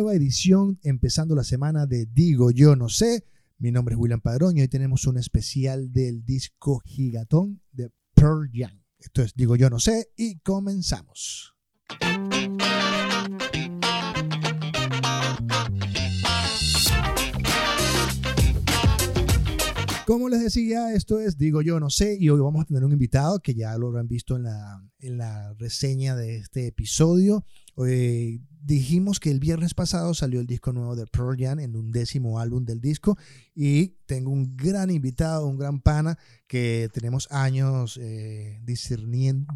nueva edición, empezando la semana de Digo Yo No Sé. Mi nombre es William Padrón y hoy tenemos un especial del disco Gigatón de Pearl Jam. Esto es Digo Yo No Sé y comenzamos. Como les decía, esto es Digo Yo No Sé y hoy vamos a tener un invitado que ya lo habrán visto en la, en la reseña de este episodio. Hoy dijimos que el viernes pasado salió el disco nuevo de Pearl Jam, en un décimo álbum del disco, y tengo un gran invitado, un gran pana, que tenemos años eh, discerniendo,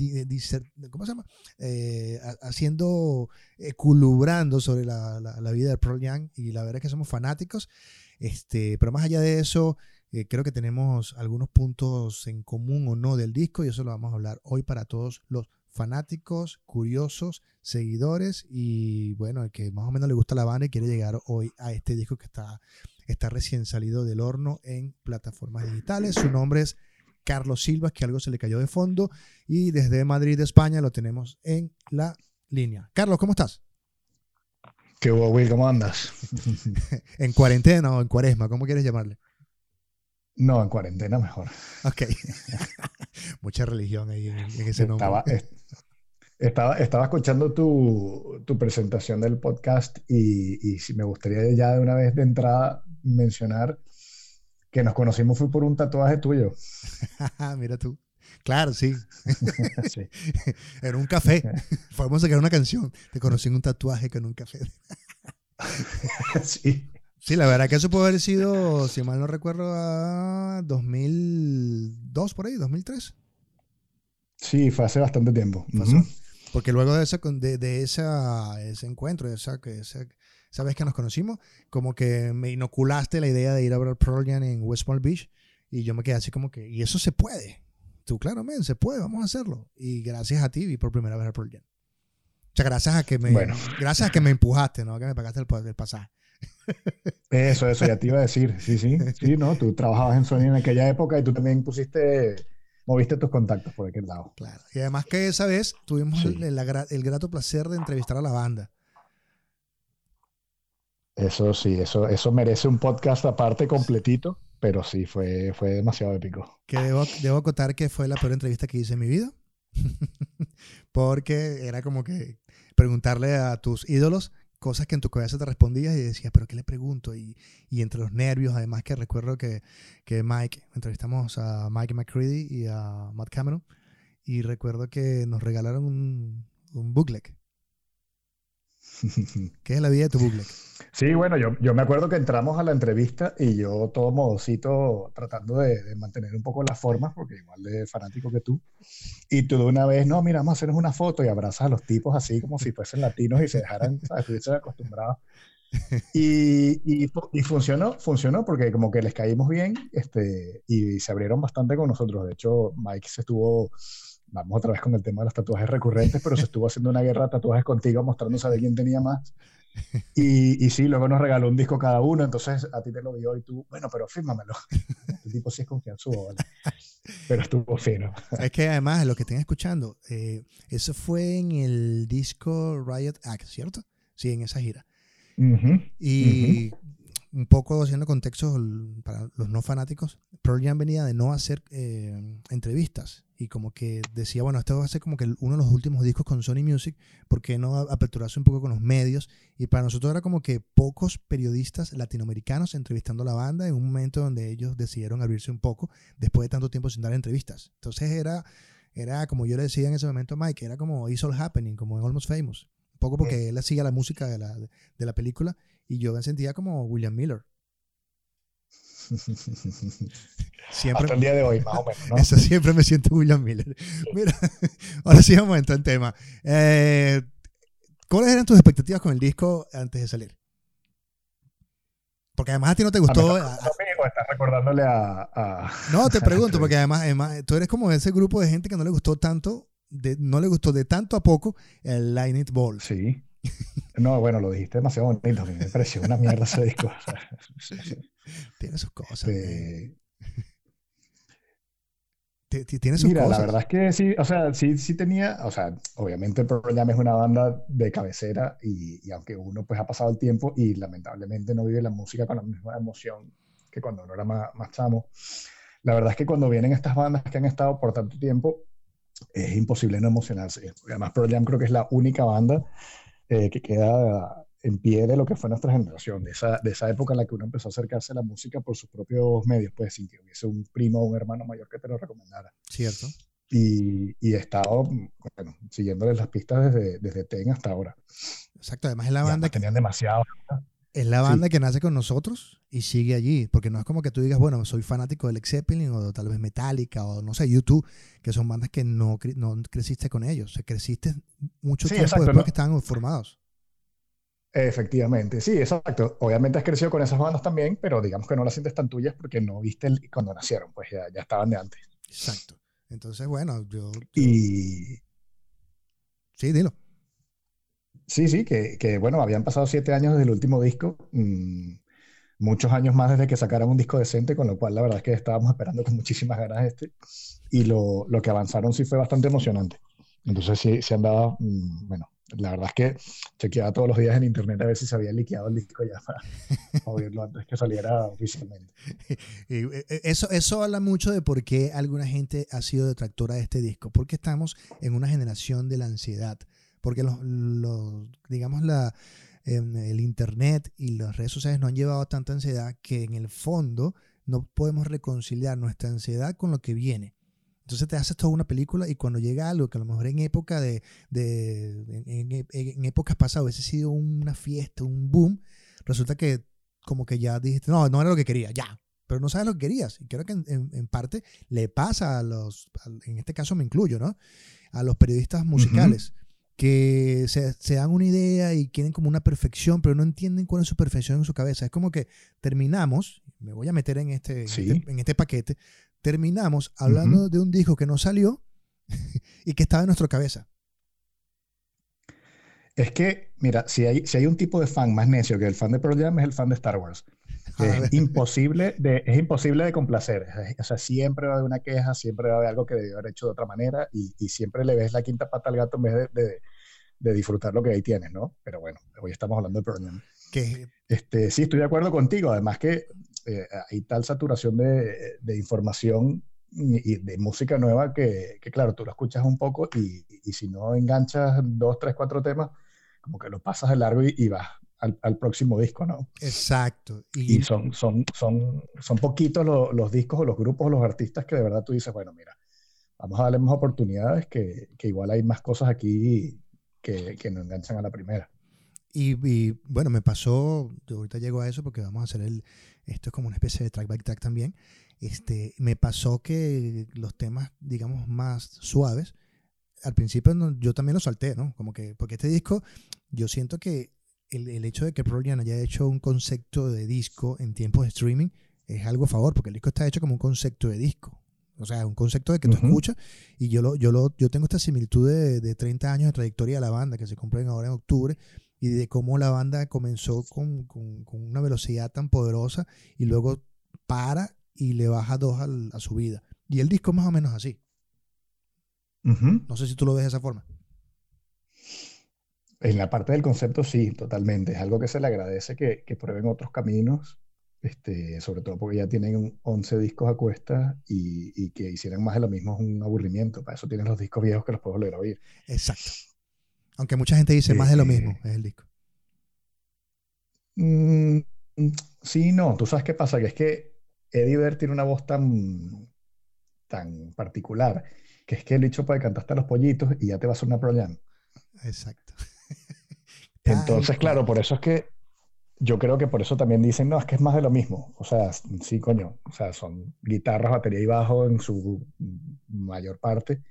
¿cómo se llama? Eh, haciendo, culubrando sobre la, la, vida de Pearl Jam, y la verdad es que somos fanáticos, este, pero más allá de eso, eh, creo que tenemos algunos puntos en común o no del disco y eso lo vamos a hablar hoy para todos los fanáticos, curiosos, seguidores y bueno, el que más o menos le gusta la banda y quiere llegar hoy a este disco que está, está recién salido del horno en plataformas digitales. Su nombre es Carlos Silva, que algo se le cayó de fondo y desde Madrid, España, lo tenemos en la línea. Carlos, ¿cómo estás? ¿Qué Will? ¿Cómo andas? en cuarentena o en cuaresma, ¿cómo quieres llamarle? No, en cuarentena mejor. Ok. Mucha religión ahí en, ese nombre. Estaba, estaba, escuchando tu, tu, presentación del podcast y, y si me gustaría ya de una vez de entrada mencionar que nos conocimos fue por un tatuaje tuyo. Mira tú. Claro, sí. sí. en un café. Podemos sacar una canción. Te conocí en un tatuaje con un café. sí. Sí, la verdad que eso puede haber sido, si mal no recuerdo, a 2002 por ahí, 2003. Sí, fue hace bastante tiempo. Porque luego de, ese, de, de esa, ese encuentro, de esa, esa, esa, vez que nos conocimos, como que me inoculaste la idea de ir a ver Pearl Jam en West Palm Beach y yo me quedé así como que, y eso se puede. Tú, claro, men, se puede, vamos a hacerlo. Y gracias a ti vi por primera vez a Pearl Jam. O sea, gracias a que me, gracias a que me empujaste, ¿no? Que me pagaste el, el pasaje. Eso, eso, ya te iba a decir. Sí, sí, sí, ¿no? Tú trabajabas en Sony en aquella época y tú también pusiste, moviste tus contactos por aquel lado. Claro. Y además que esa vez tuvimos el, el, grato placer de entrevistar a la banda. Eso sí, eso, eso merece un podcast aparte completito, pero sí, fue, fue demasiado épico. Que debo, debo acotar que fue la peor entrevista que hice en mi vida. Porque era como que preguntarle a tus ídolos cosas que en tu cabeza te respondías y decías, pero ¿qué le pregunto? Y, y entre los nervios, además que recuerdo que, que, Mike, entrevistamos a Mike McCready y a Matt Cameron, y recuerdo que nos regalaron un, un booklet ¿Qué es la vida de tu booklet? Sí, bueno, yo, yo me acuerdo que entramos a la entrevista y yo todo modosito tratando de, mantener un poco las formas, porque igual de fanático que tú. Y tú de una vez, no, mira, vamos a hacernos una foto y abrazas a los tipos así como si fuesen latinos y se dejaran, estuviesen acostumbrados. Y, y, y, funcionó, funcionó porque como que les caímos bien este, y se abrieron bastante con nosotros. De hecho, Mike se estuvo vamos otra vez con el tema de los tatuajes recurrentes, pero se estuvo haciendo una guerra de tatuajes contigo, mostrándose de quién tenía más. Y, y, sí, luego nos regaló un disco cada uno, entonces a ti te lo dio y tú, bueno, pero fírmamelo. Este tipo sí es confianzudo, ¿vale? Pero estuvo fino. Es que además, lo que estén escuchando, eh, eso fue en el disco Riot Act, ¿cierto? Sí, en esa gira. y un poco haciendo contexto para los no fanáticos, Pearl Jam venía de no hacer eh, entrevistas y como que decía, bueno, esto va a ser como que uno de los últimos discos con Sony Music, ¿por qué no aperturarse un poco con los medios? Y para nosotros era como que pocos periodistas latinoamericanos entrevistando a la banda en un momento donde ellos decidieron abrirse un poco después de tanto tiempo sin dar entrevistas. Entonces era, era como yo le decía en ese momento a Mike, era como It's All Happening, como en Almost Famous. Un poco porque él hacía la música de la, de la película y yo me sentía como William Miller. Siempre, Hasta el día de hoy, más o menos. ¿no? Eso siempre me siento William Miller. Mira, ahora sí vamos a entrar en tema. Eh, ¿Cuáles eran tus expectativas con el disco antes de salir? Porque además a ti no te gustó. A estás recordándole a, No, te pregunto, porque además, además, tú eres como ese grupo de gente que no le gustó tanto, de, no le gustó de tanto a poco el Lightning Ball. Sí. No, bueno, lo dijiste demasiado bonito. Me pareció una mierda ese disco. Tiene sus cosas. Tiene sus Mira, la verdad es que sí, o sea, sí, sí tenía, o sea, obviamente Pearl Jam es una banda de cabecera y, y, aunque uno pues ha pasado el tiempo y lamentablemente no vive la música con la misma emoción que cuando uno era más, más chamo, la verdad es que cuando vienen estas bandas que han estado por tanto tiempo, es imposible no emocionarse. Además, Pearl Jam creo que es la única banda eh, que queda en pie de lo que fue nuestra generación, de esa, de esa época en la que uno empezó a acercarse a la música por sus propios medios, pues sin que hubiese un primo o un hermano mayor que te lo recomendara. Cierto. Y, y he estado, bueno, siguiéndoles las pistas desde, desde TEN hasta ahora. Exacto, además es la banda que... Tenían demasiado... Es la banda que nace con nosotros y sigue allí, porque no es como que tú digas, bueno, soy fanático del Led Zeppelin o tal vez Metallica o no sé, YouTube, que son bandas que no, no creciste con ellos, o sea, creciste mucho tiempo después que estaban formados. Efectivamente, sí, exacto. Obviamente has crecido con esas bandas también, pero digamos que no las sientes tan tuyas porque no viste el, cuando nacieron, pues ya, ya estaban de antes. Exacto. Entonces, bueno, yo... Y... Sí, dilo. Sí, sí, que, que, bueno, habían pasado siete años desde el último disco, mmm, muchos años más desde que sacaran un disco decente, con lo cual la verdad es que estábamos esperando con muchísimas ganas este, y lo, lo que avanzaron sí fue bastante emocionante. Entonces sí, se han dado, mmm, bueno, la verdad es que chequeaba todos los días en internet a ver si se había liqueado el disco ya para oírlo antes que saliera oficialmente. Eh, eh, eso, eso habla mucho de por qué alguna gente ha sido detractora de este disco, porque estamos en una generación de la ansiedad, porque los, los digamos, la, el internet y las redes sociales nos han llevado tanta ansiedad que en el fondo no podemos reconciliar nuestra ansiedad con lo que viene. Entonces te haces toda una película y cuando llega algo que a lo mejor en época de, de en, épocas pasadas hubiese sido una fiesta, un boom, resulta que como que ya dijiste, no, no era lo que quería, ya, pero no sabes lo que querías. Y creo que en, parte le pasa a los, en este caso me incluyo, ¿no? A los periodistas musicales. Que se, se, dan una idea y quieren como una perfección, pero no entienden cuál es su perfección en su cabeza. Es como que terminamos, me voy a meter en este, en, este, en este paquete, terminamos hablando de un disco que no salió y que estaba en nuestra cabeza. Es que, mira, si hay, si hay un tipo de fan más necio que el fan de Pearl Jam, es el fan de Star Wars. Es imposible, de, es imposible de complacer. O sea, siempre va a haber una queja, siempre va a haber algo que debió haber hecho de otra manera y, y siempre le ves la quinta pata al gato en vez de, de, de, disfrutar lo que ahí tienes, ¿no? Pero bueno, hoy estamos hablando de Pearl Jam. Este, sí, estoy de acuerdo contigo. Además que eh, hay tal saturación de, de, información y de música nueva que, que, claro, tú lo escuchas un poco y, y, si no enganchas dos, tres, cuatro temas, como que lo pasas de largo y, y vas al, al, próximo disco, ¿no? Exacto. Y, son, son, son, son poquitos los, los, discos o los grupos o los artistas que de verdad tú dices, bueno, mira, vamos a darle más oportunidades, que, que igual hay más cosas aquí que, que no enganchan a la primera. Y, y, bueno, me pasó, ahorita llego a eso porque vamos a hacer el, esto es como una especie de track by track también. Este, me pasó que los temas, digamos, más suaves, al principio no, yo también los salté, ¿no? Como que, porque este disco, yo siento que el, el hecho de que Prolian haya hecho un concepto de disco en tiempos de streaming es algo a favor, porque el disco está hecho como un concepto de disco. O sea, un concepto de que tú uh -huh. escuchas y yo, lo, yo, lo, yo tengo esta similitud de, de 30 años de trayectoria de la banda que se cumplen ahora en octubre y de cómo la banda comenzó con, con, con, una velocidad tan poderosa y luego para y le baja dos al, a su vida. Y el disco es más o menos así. Uh -huh. No sé si tú lo ves de esa forma. En la parte del concepto sí, totalmente. Es algo que se le agradece que, que prueben otros caminos, este, sobre todo porque ya tienen 11 discos a cuesta y, y, que hicieran más de lo mismo es un aburrimiento. Para eso tienen los discos viejos que los puedo volver a oír. Exacto. Aunque mucha gente dice más de lo mismo, es el disco. Mm, sí, no. Tú sabes qué pasa, que es que Eddie Vedder tiene una voz tan, tan particular, que es que el bicho puede cantar hasta los pollitos y ya te va a sonar Pro. Exacto. Entonces, claro, por eso es que yo creo que por eso también dicen, no, es que es más de lo mismo. O sea, sí, coño, o sea, son guitarras, batería y bajo en su mayor parte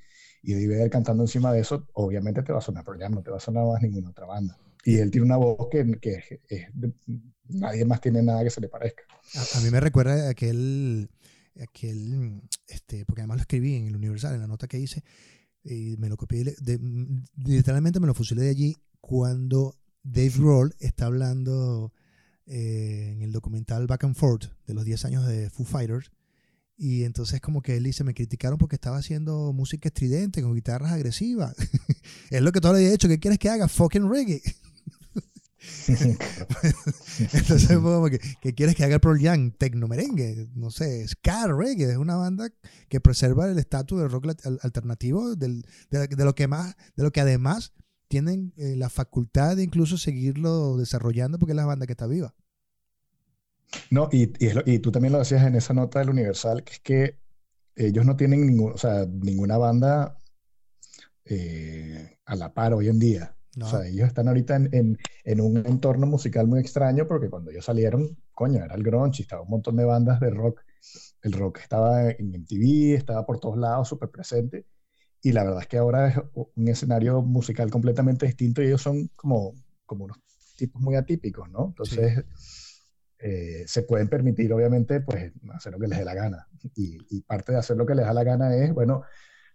y Eddie cantando encima de eso, obviamente te va a sonar Pearl Jam, no te va a sonar más ninguna otra banda. Y él tiene una voz que, que es, es de, nadie más tiene nada que se le parezca. A, a, mí me recuerda aquel, aquel, este, porque además lo escribí en el Universal, en la nota que hice, y me lo copié, de, literalmente me lo fusilé de allí cuando Dave Grohl está hablando eh, en el documental Back and Forth de los 10 años de Foo Fighters Y entonces como que él dice, me criticaron porque estaba haciendo música estridente con guitarras agresivas. es lo que todo le he dicho, ¿qué quieres que haga? Fucking reggae. entonces como que, ¿qué quieres que haga el Pearl Jam? Tecno merengue, no sé, ska reggae. Es una banda que preserva el estatus del rock alternativo, de, lo que más, de lo que además tienen eh, la facultad de incluso seguirlo desarrollando porque es la banda que está viva. No, y, y, tú también lo decías en esa nota del Universal, que es que ellos no tienen ningún, o sea, ninguna banda eh, a la par hoy en día. O sea, ellos están ahorita en, en, un entorno musical muy extraño porque cuando ellos salieron, coño, era el grunge, estaba un montón de bandas de rock. El rock estaba en MTV, estaba por todos lados, súper presente. Y la verdad es que ahora es un escenario musical completamente distinto y ellos son como, como unos tipos muy atípicos, ¿no? Entonces... Eh, se pueden permitir, obviamente, pues hacer lo que les dé la gana. Y, parte de hacer lo que les da la gana es, bueno,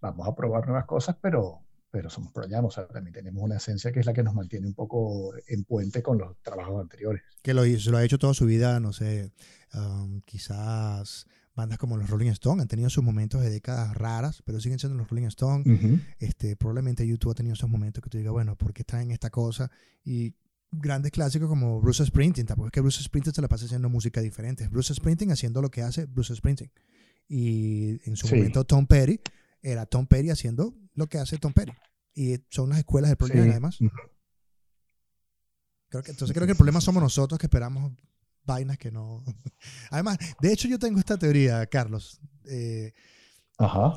vamos a probar nuevas cosas, pero, pero somos pro o sea, también tenemos una esencia que es la que nos mantiene un poco en puente con los trabajos anteriores. Que lo, lo ha hecho toda su vida, no sé, um, quizás bandas como los Rolling Stones han tenido sus momentos de décadas raras, pero siguen siendo los Rolling Stones. este, probablemente YouTube ha tenido esos momentos que tú digas, bueno, ¿por qué están en esta cosa? Y grandes clásicos como Bruce Springsteen. Tampoco es que Bruce Springsteen se la pasa haciendo música diferente. Bruce Springsteen haciendo lo que hace Bruce Springsteen. Y en su momento Tom Petty era Tom Petty haciendo lo que hace Tom Petty. Y son las escuelas del problema además. Creo que, entonces creo que el problema somos nosotros que esperamos vainas que no... además, de hecho yo tengo esta teoría, Carlos. Eh,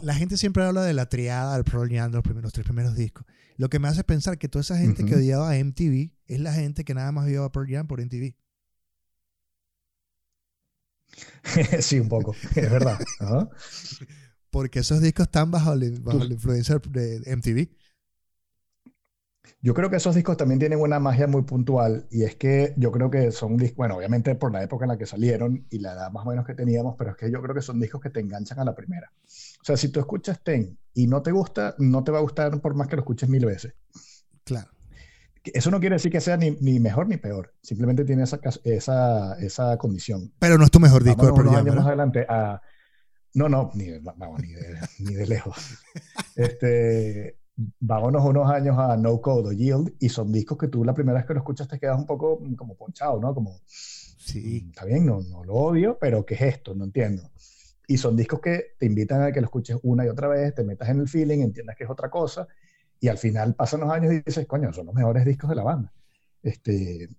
la gente siempre habla de la triada del Pearl Jam, los, primeros, tres primeros discos. Lo que me hace pensar que toda esa gente que odiaba a MTV es la gente que nada más vio a Pearl Jam por MTV. sí, un poco, es verdad. Porque esos discos están bajo, bajo la influencia de MTV. Yo creo que esos discos también tienen una magia muy puntual y es que yo creo que son discos, bueno, obviamente por la época en la que salieron y la edad más o menos que teníamos, pero es que yo creo que son discos que te enganchan a la primera. O sea, si tú escuchas Ten y no te gusta, no te va a gustar por más que lo escuches mil veces. Claro. Eso no quiere decir que sea ni, ni mejor ni peor, simplemente tiene esa, esa, esa condición. Pero no es tu mejor disco de unos años más adelante a... No, no, ni vamos, ni de, ni de lejos. Este, vámonos unos años a No Code o Yield y son discos que tú la primera vez que lo escuchas te quedas un poco mm, como ponchado, ¿no? Como, sí. Mm, está bien, no, no lo odio, pero ¿qué es esto? No entiendo. Y son discos que te invitan a que lo escuches una y otra vez, te metas en el feeling, entiendas que es otra cosa y al final pasan los años y dices, coño, son los mejores discos de la banda. Este,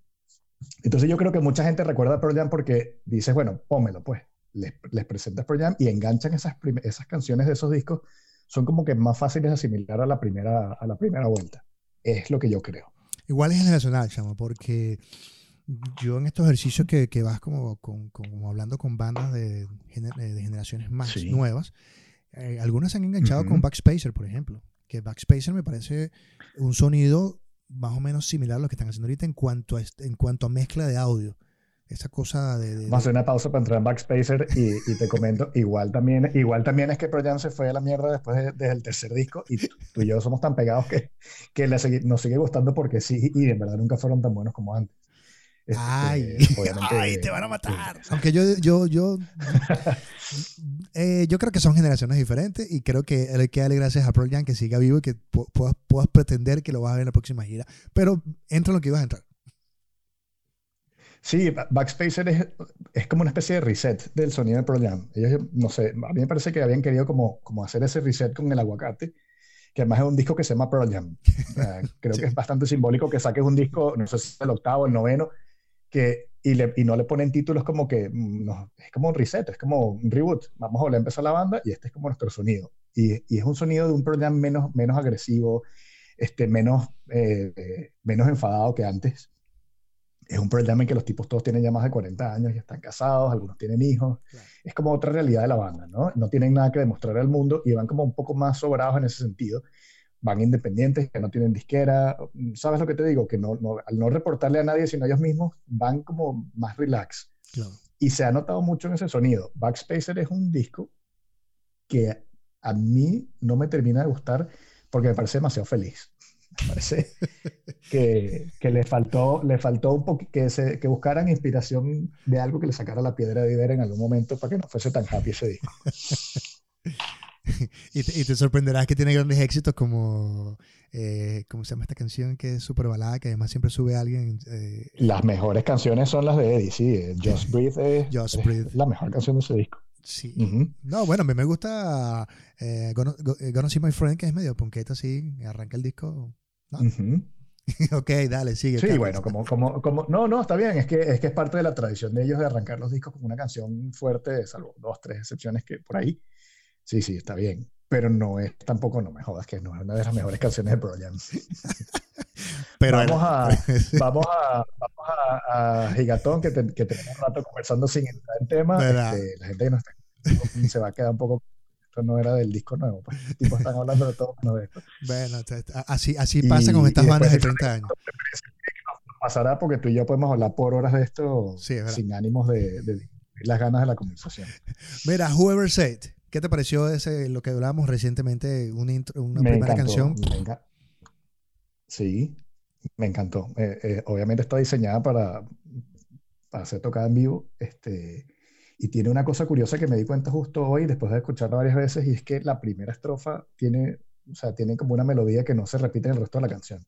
entonces yo creo que mucha gente recuerda a Pearl Jam porque dices, bueno, pómelo pues. Les, les presentas Pearl Jam y enganchan esas, esas canciones de esos discos son como que más fáciles de asimilar a la primera, a la primera vuelta. Es lo que yo creo. Igual es generacional, Chamo, porque yo en estos ejercicios que, que vas como, como, hablando con bandas de, de generaciones más nuevas, eh, algunas se han enganchado con Backspacer, por ejemplo. Que Backspacer me parece un sonido más o menos similar a lo que están haciendo ahorita en cuanto a, en cuanto a mezcla de audio esa cosa de, Vamos a hacer una pausa para entrar en Backspacer y, y, te comento, igual también, igual también es que Pro Jam se fue a la mierda después del tercer disco y tú y yo somos tan pegados que, que nos sigue gustando porque sí y en verdad nunca fueron tan buenos como antes. Este, ay, ay, te van a matar. Aunque yo, yo, yo, eh, yo creo que son generaciones diferentes y creo que hay que darle gracias a Pro Jam que siga vivo y que puedas, puedas pretender que lo vas a ver en la próxima gira. Pero entra en lo que ibas a entrar. Sí, Backspacer es, es, como una especie de reset del sonido del Pearl Ellos, no sé, a mí me parece que habían querido como, como hacer ese reset con el aguacate, que además es un disco que se llama Pearl Jam. creo que es bastante simbólico que saques un disco, no sé si es el octavo, el noveno, que, y, le, y no le ponen títulos como que, mm, no, es como un reset, es como un reboot. Vamos a volver a empezar la banda y este es como nuestro sonido. Y, y es un sonido de un Pearl Jam menos, menos agresivo, este, menos, eh, menos enfadado que antes es un problema en que los tipos todos tienen ya más de 40 años y están casados, algunos tienen hijos. Es como otra realidad de la banda, ¿no? No tienen nada que demostrar al mundo y van como un poco más sobrados en ese sentido. Van independientes, que no tienen disquera. ¿Sabes lo que te digo? Que no, no, al no reportarle a nadie, sino a ellos mismos, van como más relax. Y se ha notado mucho en ese sonido. Backspacer es un disco que a mí no me termina de gustar porque me parece demasiado feliz. Me parece que, que le faltó, le faltó un poco que, se, que buscaran inspiración de algo que le sacara la piedra de vivir en algún momento para que no fuese tan happy ese disco. y, te, y, te, sorprenderás que tiene grandes éxitos como, eh, ¿cómo se llama esta canción que es súper balada, que además siempre sube a alguien? Eh, las mejores canciones son las de Eddie, sí. Eh, Just Breathe es, Just Breathe. es la mejor canción de ese disco. Sí. Uh -huh. No, bueno, a mí me gusta eh, Gonna, Gonna, See My Friend, que es medio ponqueta así, arranca el disco. ¿No? Uh -huh. ok, dale, sigue. Sí, bueno, como, como, como, no, no, está bien, es que, es que es parte de la tradición de ellos de arrancar los discos con una canción fuerte, salvo dos, tres excepciones que por ahí. Sí, sí, está bien, pero no es tampoco, no me jodas, que no es una de las mejores canciones de Pearl Jam. pero vamos, a, vamos, a, vamos a, a Gigatón, que, te, que tenemos un rato conversando sin entrar en tema. Este, la gente que no está se va a quedar un poco esto no era del disco nuevo, pues. tipo están hablando de todo menos de esto. Bueno, así, así pasa con estas bandas de 30 años. Pasará porque tú y yo podemos hablar por horas de esto sí, sin ánimos de, las ganas de la conversación. Mira, Whoever Said, ¿qué te pareció ese, lo que hablábamos recientemente, una, intro, una me primera encantó, canción? Me sí, me encantó. Eh, eh, obviamente está diseñada para, para ser tocada en vivo. Este, y tiene una cosa curiosa que me di cuenta justo hoy, después de escucharla varias veces, y es que la primera estrofa tiene, o sea, tiene como una melodía que no se repite en el resto de la canción.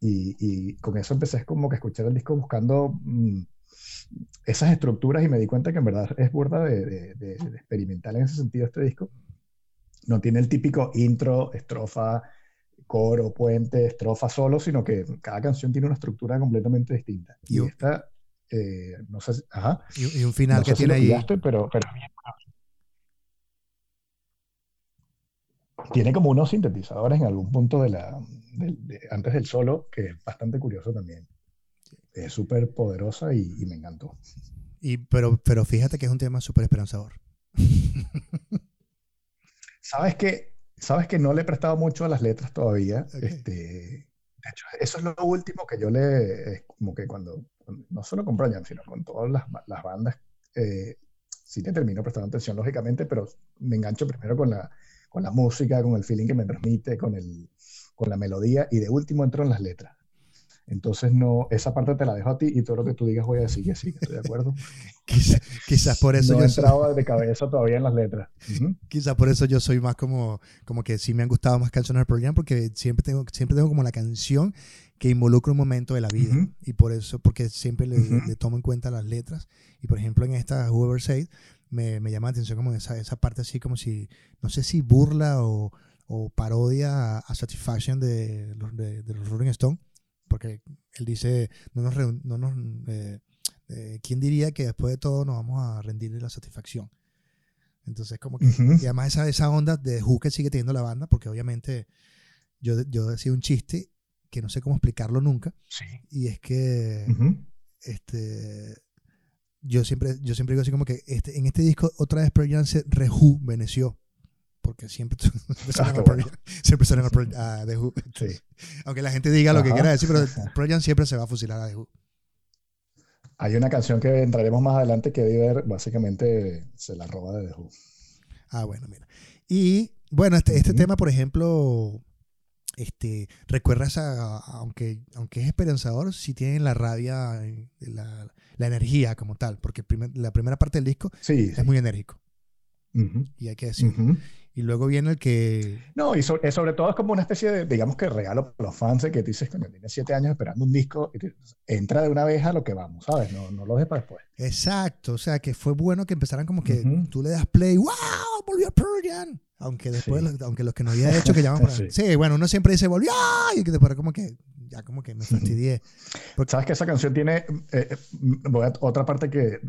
Y, y con eso empecé como que a escuchar el disco buscando mmm, esas estructuras y me di cuenta que en verdad es burda de, de, de, de, experimental en ese sentido este disco. No tiene el típico intro, estrofa, coro, puente, estrofa solo, sino que cada canción tiene una estructura completamente distinta. Y, y esta eh, no sé, ajá. Y, y, un final no que sé tiene si ahí. Pillaste, pero, pero, tiene como unos sintetizadores en algún punto de la, de, de, antes del solo, que es bastante curioso también. Es súper poderosa y, y, me encantó. Y, pero, pero fíjate que es un tema súper esperanzador. ¿Sabes que, Sabes que no le he prestado mucho a las letras todavía. Okay. Este, de hecho, eso es lo último que yo le, como que cuando, no solo con Brian, sino con todas las, bandas, eh, sí te termino prestando atención, lógicamente, pero me engancho primero con la, con la música, con el feeling que me transmite, con, el, con la melodía, y de último entro en las letras. Entonces, no, esa parte te la dejo a ti y todo lo que tú digas voy a decir que sí, que estoy de acuerdo. quizás, quizás por eso no yo he entrado soy... de cabeza todavía en las letras. Uh -huh. Quizás por eso yo soy más como, como que sí me han gustado más canciones del programa porque siempre tengo, siempre tengo como la canción que involucra un momento de la vida. Uh -huh. Y por eso, porque siempre le, uh -huh. le, tomo en cuenta las letras. Y por ejemplo, en esta Whoever Said, me, me llama la atención como esa, esa parte así como si, no sé si burla o, o parodia a, a Satisfaction de, de, de los Rolling Stones porque él dice, no nos, no nos eh, eh, ¿quién diría que después de todo nos vamos a rendirle la satisfacción? Entonces, como que, uh -huh. y además esa, esa onda de Who que sigue teniendo la banda, porque obviamente yo, yo decía un chiste que no sé cómo explicarlo nunca, sí. y es que, uh -huh. este, yo siempre, yo siempre digo así como que este, en este disco otra vez Pearl Jam se rejuveneció porque siempre, siempre ah, suenan, siempre suenan a, The Who. Sí. Aunque la gente diga lo Ajá. que quiera decir, pero Pearl Jam siempre se va a fusilar a The Who. Hay una canción que entraremos más adelante que Diver básicamente se la roba de The Who. Ah, bueno, mira. Y bueno, este, este uh -huh. tema, por ejemplo, este, recuerda esa, aunque, aunque es esperanzador, si sí tiene la rabia, la, la, energía como tal, porque primer, la primera parte del disco sí, es sí. muy enérgico. Uh -huh. Y hay que decirlo. Uh -huh. Y luego viene el que... No, y sobre, sobre, todo es como una especie de, digamos que regalo para los fans que dices, que tienes siete años esperando un disco, y te, entra de una vez a lo que vamos, ¿sabes? No, no lo dejes para después. Exacto, o sea, que fue bueno que empezaran como que uh -huh. tú le das play, ¡wow! Volvió Pearl Jam. Aunque después, sí. los, aunque los que no había hecho que llaman para... sí. sí. bueno, uno siempre dice, volvió, y que después como que, ya como que me fastidié. Porque... Sabes que esa canción tiene, eh, eh voy a, otra parte que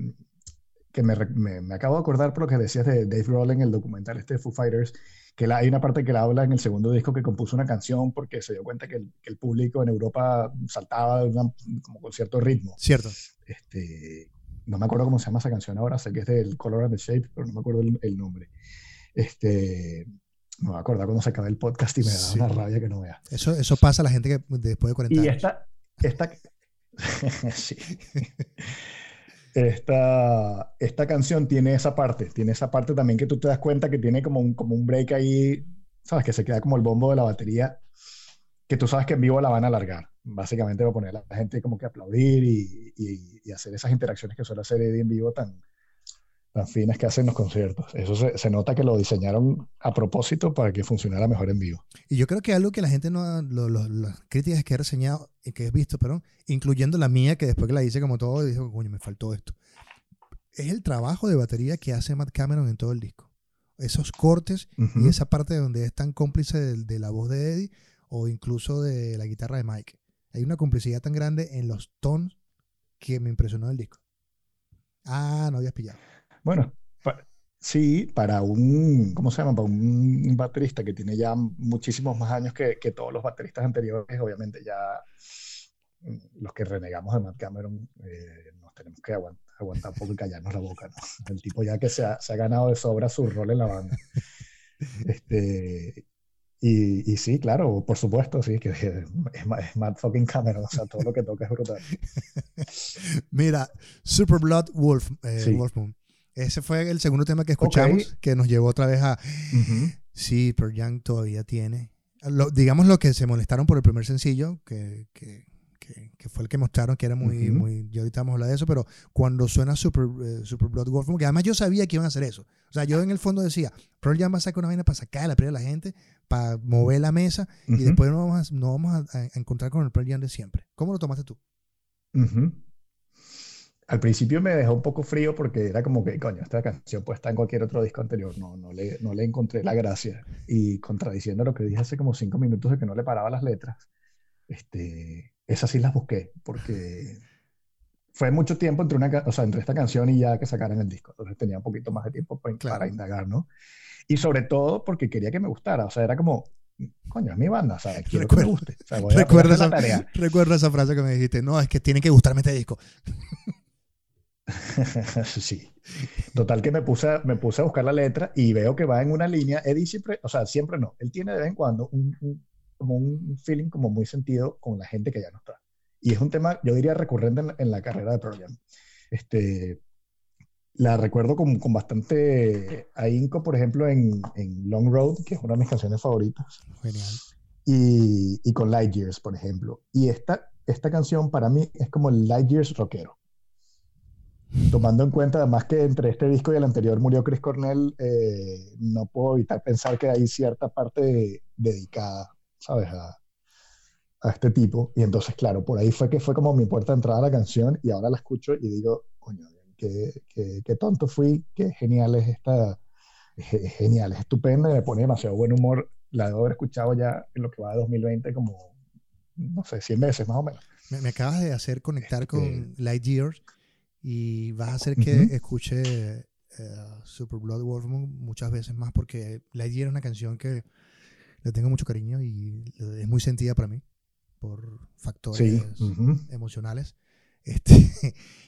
que me, me, me, acabo de acordar por lo que decías de Dave Grohl en el documental este de Foo Fighters, que la, hay una parte que la habla en el segundo disco que compuso una canción porque se dio cuenta que el, que el público en Europa saltaba una, como con cierto ritmo. Cierto. Este, no me acuerdo cómo se llama esa canción ahora, sé que es del Color and the Shape, pero no me acuerdo el, el nombre. Este, me voy a acordar cuando se acaba el podcast y me da sí. una rabia que no vea. Eso, eso pasa a la gente que después de 40 y años. esta, esta sí esta, esta canción tiene esa parte, tiene esa parte también que tú te das cuenta que tiene como un, como un break ahí, ¿sabes? Que se queda como el bombo de la batería, que tú sabes que en vivo la van a alargar. Básicamente va a poner a la gente como que aplaudir y, y, hacer esas interacciones que suele hacer Eddie en vivo tan, tan finas que hacen los conciertos. Eso se, se, nota que lo diseñaron a propósito para que funcionara mejor en vivo. Y yo creo que algo que la gente no, las críticas que he reseñado, y que he visto, perdón, incluyendo la mía, que después que la hice como todo, dijo, coño, me faltó esto. Es el trabajo de batería que hace Matt Cameron en todo el disco. Esos cortes y esa parte donde es tan cómplice de, de la voz de Eddie o incluso de la guitarra de Mike. Hay una complicidad tan grande en los tonos que me impresionó el disco. Ah, no habías pillado. Bueno, sí, para un, ¿cómo se llama? Para un baterista que tiene ya muchísimos más años que, que todos los bateristas anteriores, obviamente ya mm, los que renegamos de Matt Cameron eh, nos tenemos que aguantar, aguantar un poco y callarnos la boca, ¿no? El tipo ya que se ha, se ha ganado de sobra su rol en la banda. Este, y, sí, claro, por supuesto, sí, que es, es, Matt fucking Cameron, o sea, todo lo que toca es brutal. Mira, Super Blood Wolf, eh, Wolf Moon. Ese fue el segundo tema que escuchamos, que nos llevó otra vez a... Sí, pero Young todavía tiene. digamos lo que se molestaron por el primer sencillo, que, que que, fue el que mostraron que era muy, muy, yo ahorita vamos a hablar de eso, pero cuando suena Super, eh, Super Blood Wolf, que además yo sabía que iban a hacer eso. O sea, yo en el fondo decía, Pearl Jam va a sacar una vaina para sacar la pelea de la gente, para mover la mesa, y después no vamos, a, no vamos a, encontrar con el Pearl Jam de siempre. ¿Cómo lo tomaste tú? Al principio me dejó un poco frío porque era como que, coño, esta canción puede estar en cualquier otro disco anterior. No, no, le, no le encontré la gracia. Y contradiciendo lo que dije hace como cinco minutos de que no le paraba las letras, este, esas sí las busqué, porque fue mucho tiempo entre, una, o sea, entre esta canción y ya que sacaran el disco. Entonces tenía un poquito más de tiempo para, indagar, ¿no? Y sobre todo porque quería que me gustara. O sea, era como, coño, es mi banda, o sea, quiero que me guste. recuerda, esa, recuerda esa frase que me dijiste, no, es que tiene que gustarme este disco. sí. Total que me puse, me puse a buscar la letra y veo que va en una línea. Eddie siempre, o sea, siempre no. Él tiene de vez en cuando un, como un feeling como muy sentido con la gente que ya no está. Y es un tema, yo diría, recurrente en, la carrera de Jam. Este, la recuerdo con, con bastante ahínco, por ejemplo, en, en, Long Road, que es una de mis canciones favoritas. Genial. Y, y, con Light Years, por ejemplo. Y esta, esta canción para mí es como el Light Years rockero. Tomando en cuenta además que entre este disco y el anterior murió Chris Cornell, eh, no puedo evitar pensar que hay cierta parte dedicada ¿sabes? A, a, este tipo. Y entonces, claro, por ahí fue que fue como mi puerta de entrada a la canción y ahora la escucho y digo, coño, qué, qué, qué tonto fui, qué genial es esta, es genial, es estupenda y me pone demasiado buen humor. La debo haber escuchado ya en lo que va de 2020 como, no sé, 100 veces más o menos. Me, acabas de hacer conectar con este Light Years y vas a hacer que escuche eh, Super Blood Wolf muchas veces más porque Light Years es una canción que le tengo mucho cariño y es muy sentida para mí por factores emocionales. Este,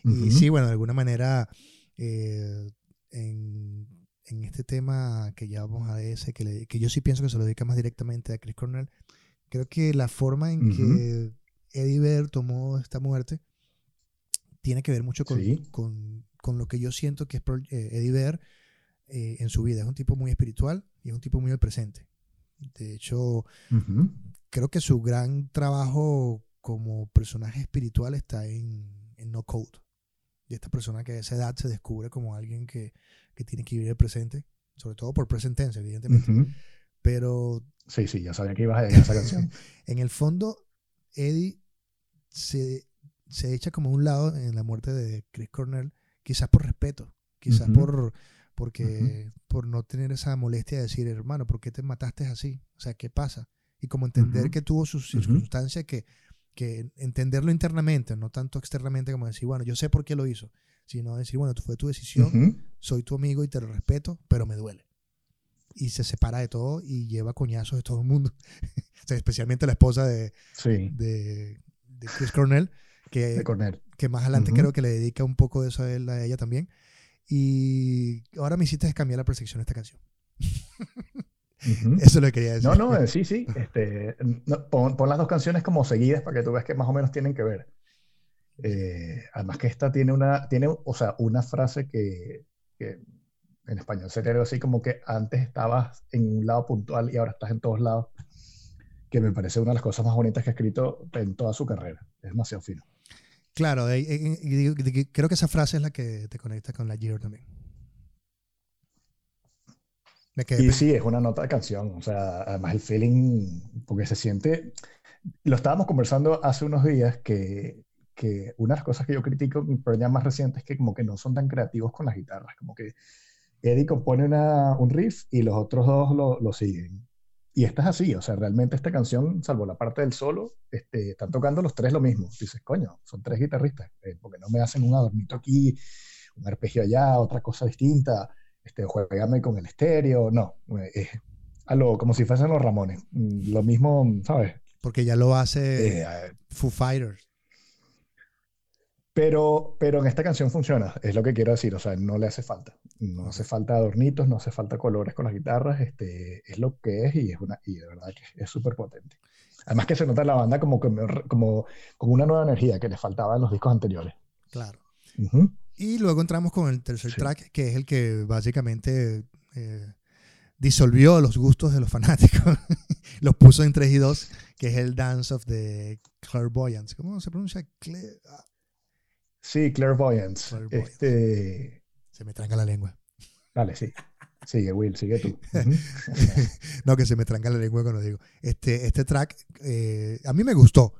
Y sí, bueno, de alguna manera, eh, en, en, este tema que ya vamos a ese, que, que, yo sí pienso que se lo dedica más directamente a Chris Cornell, creo que la forma en que Eddie Bear tomó esta muerte tiene que ver mucho con, con, con lo que yo siento que es eh, Eddie Bear eh, en su vida. Es un tipo muy espiritual y es un tipo muy al presente. De hecho, creo que su gran trabajo como personaje espiritual está en, No Code. Y esta persona que a esa edad se descubre como alguien que, tiene que vivir el presente, sobre todo por presentencia, evidentemente. Pero. Sí, sí, ya sabía que ibas a esa canción. en el fondo, Eddie se, echa como a un lado en la muerte de Chris Cornell, quizás por respeto, quizás por porque por no tener esa molestia de decir, hermano, ¿por qué te mataste así? O sea, ¿qué pasa? Y como entender que tuvo sus circunstancias, que, que entenderlo internamente, no tanto externamente como decir, bueno, yo sé por qué lo hizo, sino decir, bueno, fue tu decisión, soy tu amigo y te lo respeto, pero me duele. Y se separa de todo y lleva coñazos de todo el mundo, especialmente la esposa de, de, Chris Cornell, que, que más adelante creo que le dedica un poco de eso a, él, a ella también. Y ahora me hiciste cambiar la percepción de esta canción. Eso lo quería decir. No, no, eh, sí, sí. Este, pon, las dos canciones como seguidas para que tú veas que más o menos tienen que ver. Eh, además que esta tiene una, tiene, o sea, una frase que, que, en español sería algo así como que antes estabas en un lado puntual y ahora estás en todos lados. que me parece una de las cosas más bonitas que ha escrito en toda su carrera. Es demasiado fino. Claro, creo que esa frase es la que te conecta con la Year también. y sí, es una nota de canción. O sea, además el feeling, porque se siente. Lo estábamos conversando hace unos días que, que una de las cosas que yo critico, pero ya más reciente, es que como que no son tan creativos con las guitarras. Como que Eddie compone una, un riff y los otros dos lo, lo siguen. Y esta es así, o sea, realmente esta canción, salvo la parte del solo, este, están tocando los tres lo mismo. Dices, coño, son tres guitarristas, eh, porque no me hacen un adornito aquí, un arpegio allá, otra cosa distinta, este, juegame con el estéreo, no, eh, algo como si fuesen los Ramones, mm, lo mismo, ¿sabes? Porque ya lo hace eh, Foo Fighters. Pero, pero en esta canción funciona, es lo que quiero decir, o sea, no le hace falta. No hace falta adornitos, no hace falta colores con las guitarras, este, es lo que es y, es una, y de verdad que es súper potente. Además que se nota la banda como, como, como una nueva energía que le faltaba en los discos anteriores. Claro. Y luego entramos con el tercer track, que es el que básicamente eh, disolvió los gustos de los fanáticos. los puso en 3 y 2, que es el Dance of the Clairvoyance. ¿Cómo se pronuncia? Ah, Sí, clairvoyance. Este... Se me tranca la lengua. Vale, sí. Sigue, Will, sigue tú. no, que se me tranca la lengua cuando digo. Este, este track, eh, a mí me gustó.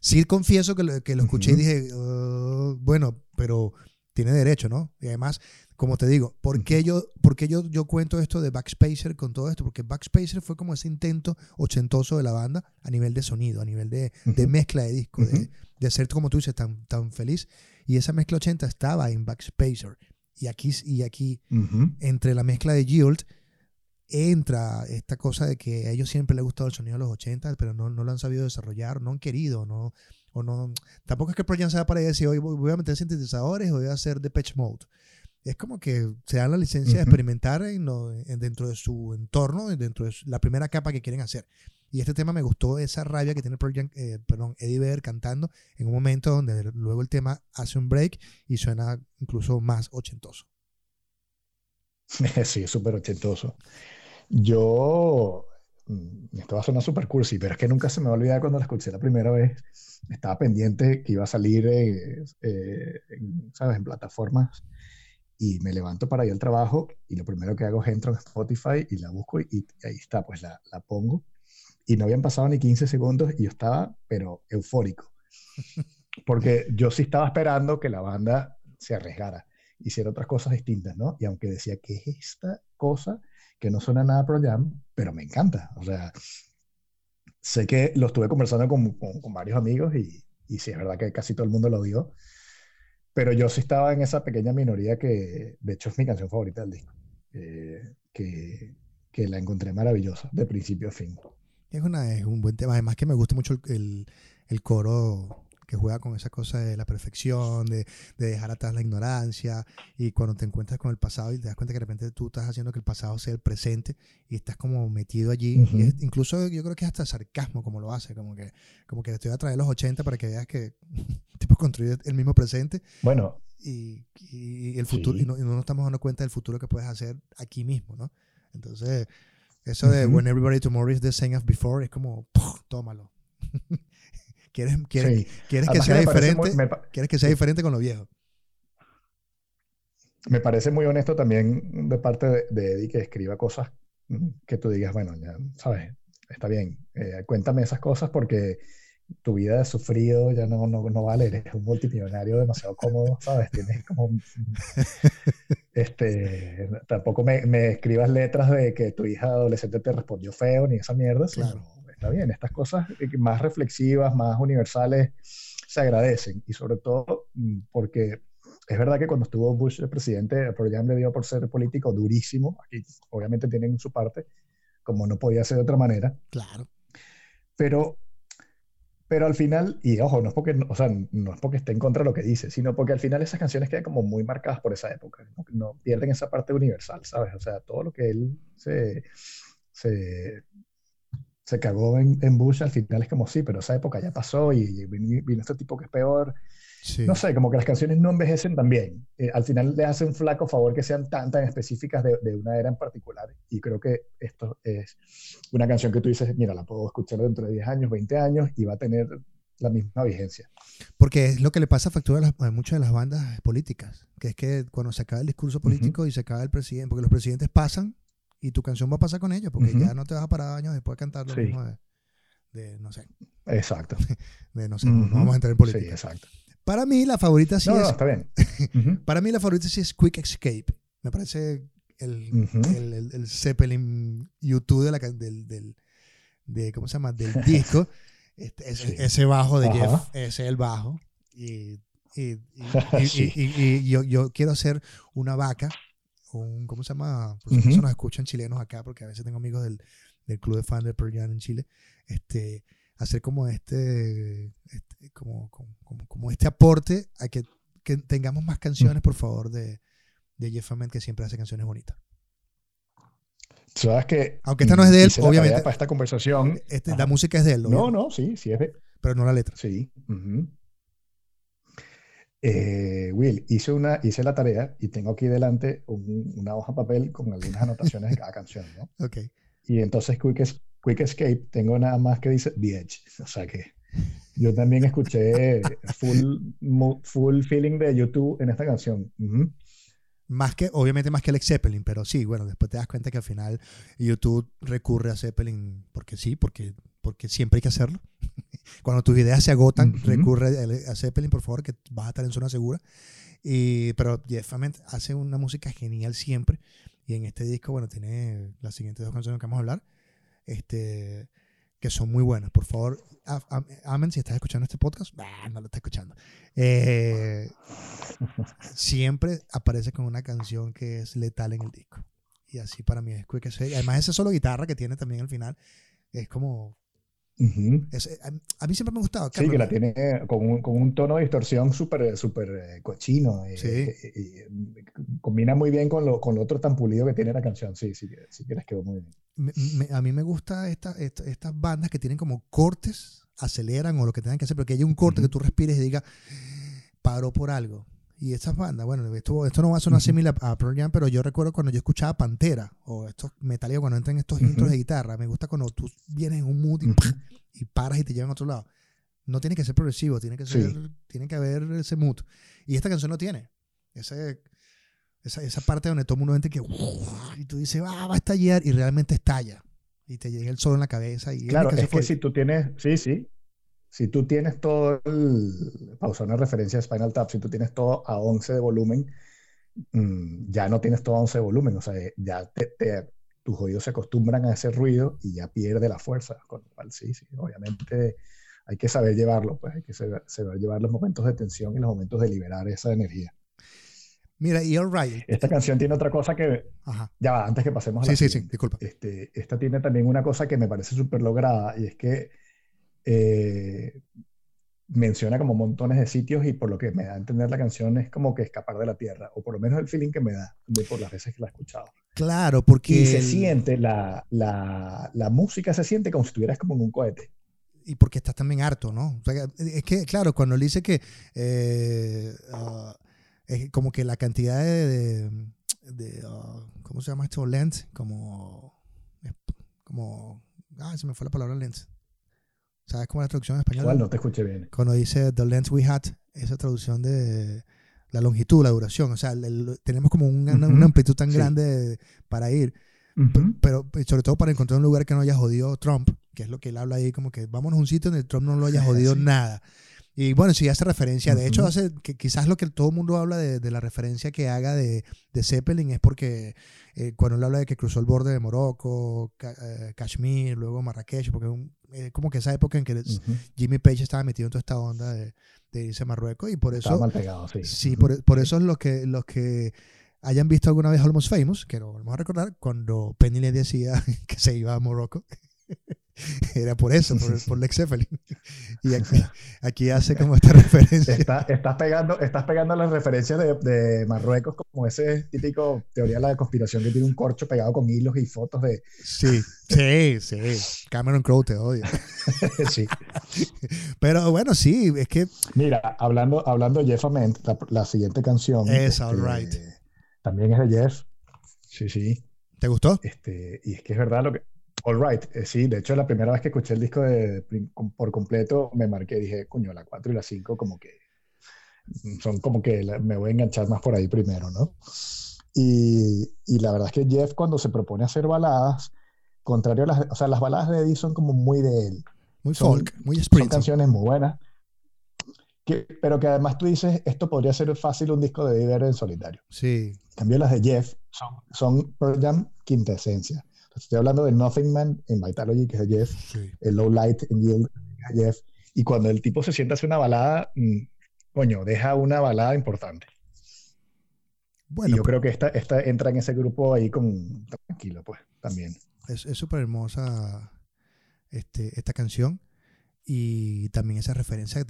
Sí confieso que lo, que lo escuché y dije, oh, bueno, pero tiene derecho, ¿no? Y además, como te digo, ¿por qué, yo, por yo, yo cuento esto de Backspacer con todo esto? Porque Backspacer fue como ese intento ochentoso de la banda a nivel de sonido, a nivel de, de mezcla de disco, de, de, ser, como tú dices, tan, tan feliz. Y esa mezcla 80 estaba en Backspacer. Y aquí, y aquí entre la mezcla de Yield, entra esta cosa de que a ellos siempre les ha gustado el sonido de los 80, pero no, no lo han sabido desarrollar, no han querido, no, o no. Tampoco es que Projan sea para decir, hoy voy a meter sintetizadores o voy a hacer Depeche Mode. Es como que se dan la licencia de experimentar en dentro de su entorno, dentro de la primera capa que quieren hacer. Y este tema me gustó esa rabia que tiene eh, perdón, Eddie Vedder cantando en un momento donde luego el tema hace un break y suena incluso más ochentoso. Sí, súper ochentoso. Yo, mm, esto va a sonar súper cursi, pero es que nunca se me va a olvidar cuando la escuché la primera vez. Estaba pendiente que iba a salir, eh, eh, en, ¿sabes?, en plataformas y me levanto para ir al trabajo y lo primero que hago es entro en Spotify y la busco y, ahí está, pues la pongo y no habían pasado ni 15 segundos y yo estaba, pero eufórico. Porque yo sí estaba esperando que la banda se arriesgara, hiciera otras cosas distintas, ¿no? Y aunque decía, que es esta cosa que no suena nada Pro Jam, pero me encanta. O sea, sé que lo estuve conversando con, con, varios amigos y, y sí es verdad que casi todo el mundo lo dio, pero yo sí estaba en esa pequeña minoría que, de hecho, es mi canción favorita del disco, eh, que, que la encontré maravillosa, de principio a fin. Es, una, es un buen tema. Además que me gusta mucho el, el, coro que juega con esa cosa de la perfección, de, de, dejar atrás la ignorancia, y cuando te encuentras con el pasado y te das cuenta que de repente tú estás haciendo que el pasado sea el presente y estás como metido allí. incluso yo creo que es hasta sarcasmo como lo hace, como que, como que te voy a traer los 80 para que veas que tipo construir el mismo presente. Bueno. Y, y el futuro, y, no, y no nos estamos dando cuenta del futuro que puedes hacer aquí mismo, ¿no? Entonces, eso de When Everybody Tomorrow is the same as before es como, tómalo. ¿Quieres, quieres, ¿quieres que sea diferente? ¿Quieres que sea diferente con lo viejo? Me parece muy honesto también de parte de, Eddie que escriba cosas que tú digas, bueno, ya sabes, está bien, eh, cuéntame esas cosas porque tu vida de sufrido ya no, no, no, vale, eres un multimillonario demasiado cómodo, ¿sabes? Tienes como... este, tampoco me, me, escribas letras de que tu hija adolescente te respondió feo ni esa mierda, claro. está bien, estas cosas más reflexivas, más universales, se agradecen y sobre todo mm, porque es verdad que cuando estuvo Bush el presidente, el programa le dio por ser político durísimo, aquí obviamente tienen su parte, como no podía ser de otra manera. Claro. Pero pero al final, y ojo, no es porque, o sea, no es porque esté en contra de lo que dice, sino porque al final esas canciones quedan como muy marcadas por esa época, no, pierden esa parte universal, ¿sabes? O sea, todo lo que él se, se, se cagó en, en, Bush al final es como sí, pero esa época ya pasó y vino, este tipo que es peor no sé, como que las canciones no envejecen tan bien. Eh, al final le hace un flaco favor que sean tan, tan específicas de, de, una era en particular. Y creo que esto es una canción que tú dices, mira, la puedo escuchar dentro de 10 años, 20 años y va a tener la misma vigencia. Porque es lo que le pasa a factura a, muchas de las bandas políticas, que es que cuando se acaba el discurso político y se acaba el presidente, porque los presidentes pasan y tu canción va a pasar con ellos, porque ya no te vas a parar años después de cantar lo mismo de, no sé. Exacto. De, no sé, no vamos a entrar en política. Sí, exacto. Para mí la favorita sí no, es... No, está bien. para mí la favorita sí es Quick Escape. Me parece el, el, el, Zeppelin YouTube de la, del, del, de, ¿cómo se llama? del disco. Este, ese, bajo de Jeff, ese es el bajo. Y, y, y, yo, yo, quiero hacer una vaca, un, ¿cómo se llama? Por eso nos escuchan chilenos acá, porque a veces tengo amigos del, del club de fans de Pearl Jam en Chile. Este, hacer como este, este como, como, como, este aporte a que, que tengamos más canciones, por favor, de, de Jeff Ament, que siempre hace canciones bonitas. Sabes que. Aunque esta no es de él, obviamente. Para esta conversación. Este, la música es de él, ¿no? No, no, sí, sí es de. Pero no la letra. Sí. Eh, Will, hice, una, hice la tarea y tengo aquí delante una hoja de papel con algunas anotaciones de cada canción, ¿no? Ok. Y entonces Quick, Quick Escape tengo nada más que dice The Edge. O sea que yo también escuché full, full feeling de YouTube en esta canción. Más que, obviamente más que el Zeppelin, pero sí, bueno, después te das cuenta que al final YouTube recurre a Zeppelin porque sí, porque, porque siempre hay que hacerlo. Cuando tus ideas se agotan, recurre a Zeppelin, por favor, que vas a estar en zona segura. Y, pero Jeff hace una música genial siempre. Y en este disco, bueno, tiene las siguientes dos canciones que vamos a hablar. Este, que son muy buenas. Por favor, amen si estás escuchando este podcast. no lo estás escuchando. Eh, siempre aparece con una canción que es letal en el disco. Y así para mí es Quick Además, ese solo guitarra que tiene también al final es como a, mí siempre me ha gustado. Sí, que la tiene con un, con un tono de distorsión súper super eh, cochino. Eh, sí. Eh, combina muy bien con lo, con lo otro tan pulido que tiene la canción. Sí, sí, sí quieres quedó muy bien. a mí me gusta esta, estas bandas que tienen como cortes, aceleran o lo que tengan que hacer, pero que haya un corte que tú respires y diga, paró por algo. Y estas bandas, bueno, esto, esto no va a sonar similar a Pearl Jam, pero yo recuerdo cuando yo escuchaba Pantera o estos metálicos cuando entran estos intros de guitarra, me gusta cuando tú vienes en un mood y, paras y te llevan a otro lado. No tiene que ser progresivo, tiene que ser, tiene que haber ese mood. Y esta canción no tiene. Ese, esa, esa parte donde todo el mundo entra que y tú dices, ah, va a estallar y realmente estalla. Y te llega el sol en la cabeza. Y claro, es que si tú tienes, sí, sí, si tú tienes todo el, para usar una referencia de Spinal Tap, si tú tienes todo a 11 de volumen, mm, ya no tienes todo a 11 de volumen, o sea, ya tus oídos se acostumbran a ese ruido y ya pierde la fuerza, con lo cual sí, sí, obviamente hay que saber llevarlo, pues hay que saber, llevar los momentos de tensión y los momentos de liberar esa energía. Mira, y All Right. Esta canción tiene otra cosa que. Ya va, antes que pasemos a la. Sí, sí, sí, disculpa. Este, esta tiene también una cosa que me parece súper lograda y es que eh, menciona como montones de sitios y por lo que me da a entender la canción es como que escapar de la tierra, o por lo menos el feeling que me da de por las veces que la he escuchado. Claro, porque... Y se siente, la, la, la, música se siente como si estuvieras como en un cohete. Y porque estás también harto, ¿no? es que, claro, cuando le dice que... Eh, ah, es como que la cantidad de... de, ah, ¿Cómo se llama esto? Lens, como... Como... Ah, se me fue la palabra lens ¿Sabes cómo es la traducción en español? No te escuché bien. Cuando dice The Length We Had, esa traducción de la longitud, la duración. O sea, tenemos como una, amplitud tan grande para ir. Pero sobre todo para encontrar un lugar que no haya jodido Trump, que es lo que él habla ahí, como que vámonos a un sitio donde Trump no lo haya jodido nada. Y bueno, si hace referencia, de hecho, hace que quizás lo que todo el mundo habla de, la referencia que haga de, de Zeppelin es porque eh, cuando él habla de que cruzó el borde de Morocco, eh, Kashmir, luego Marrakech, porque es como que esa época en que Jimmy Page estaba metido en toda esta onda de, irse a Marruecos y por eso... Estaba mal pegado, sí. Sí, por, por, eso los que, los que hayan visto alguna vez Almost Famous, que lo vamos a recordar, cuando Penny le decía que se iba a Morocco. Era por eso, por, por Lex Zeppelin. Y aquí, hace como esta referencia. estás, pegando, estás pegando las referencias de, Marruecos como ese típico teoría de la conspiración que tiene un corcho pegado con hilos y fotos de... Sí, sí, sí. Cameron Crowe te odia. sí. Pero bueno, sí, es que... Mira, hablando, hablando de Jeff Ament, la, siguiente canción... Es este, All Right. También es de Jeff. Sí, sí. ¿Te gustó? Este, y es que es verdad lo que... All Right, eh, sí, de hecho la primera vez que escuché el disco de, por completo me marqué, dije, coño, la 4 y la 5 como que son como que me voy a enganchar más por ahí primero, ¿no? Y, y, la verdad es que Jeff cuando se propone hacer baladas, contrario a las, o sea, las baladas de Eddie son como muy de él. Muy folk, muy sprint. Son canciones muy buenas, que, pero que además tú dices, esto podría ser fácil un disco de Eddie en solitario. Sí. En cambio las de Jeff son, son Pearl Jam quinta esencia. Estoy hablando de Nothing Man en Vitalogy, que es de Jeff, el Low Light en Yield, de Jeff. Y cuando el tipo se sienta a hacer una balada, mm, coño, deja una balada importante. Bueno, y yo creo que esta, esta entra en ese grupo ahí con tranquilo, pues, también. Es súper hermosa este, esta canción. Y también esa referencia,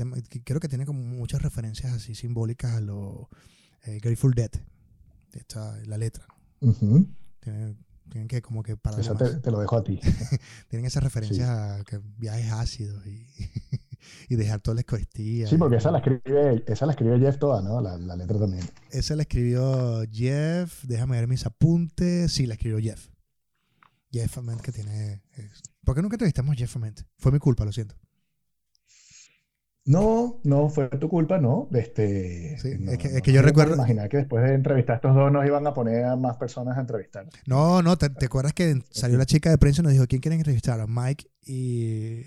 creo que tiene como muchas referencias así simbólicas a lo eh, Grateful Dead, esta, la letra. tiene, tienen que como que para... Eso te, lo dejo a ti. tienen esa referencia a que viajes ácidos y, y dejar toda la escotilla. Sí, porque esa la escribe, esa la escribió Jeff toda, ¿no? La, la, letra también. Esa la escribió Jeff. Déjame ver mis apuntes. Sí, la escribió Jeff. Jeff Ament que tiene... ¿Por qué nunca entrevistamos a Jeff Ament? Fue mi culpa, lo siento. No, no fue tu culpa, no. Este, es, que, yo recuerdo. Imaginar que después de entrevistar a estos dos nos iban a poner a más personas a entrevistar. No, no, ¿te, acuerdas que salió la chica de prensa y nos dijo quién quieren entrevistar? ¿A Mike y,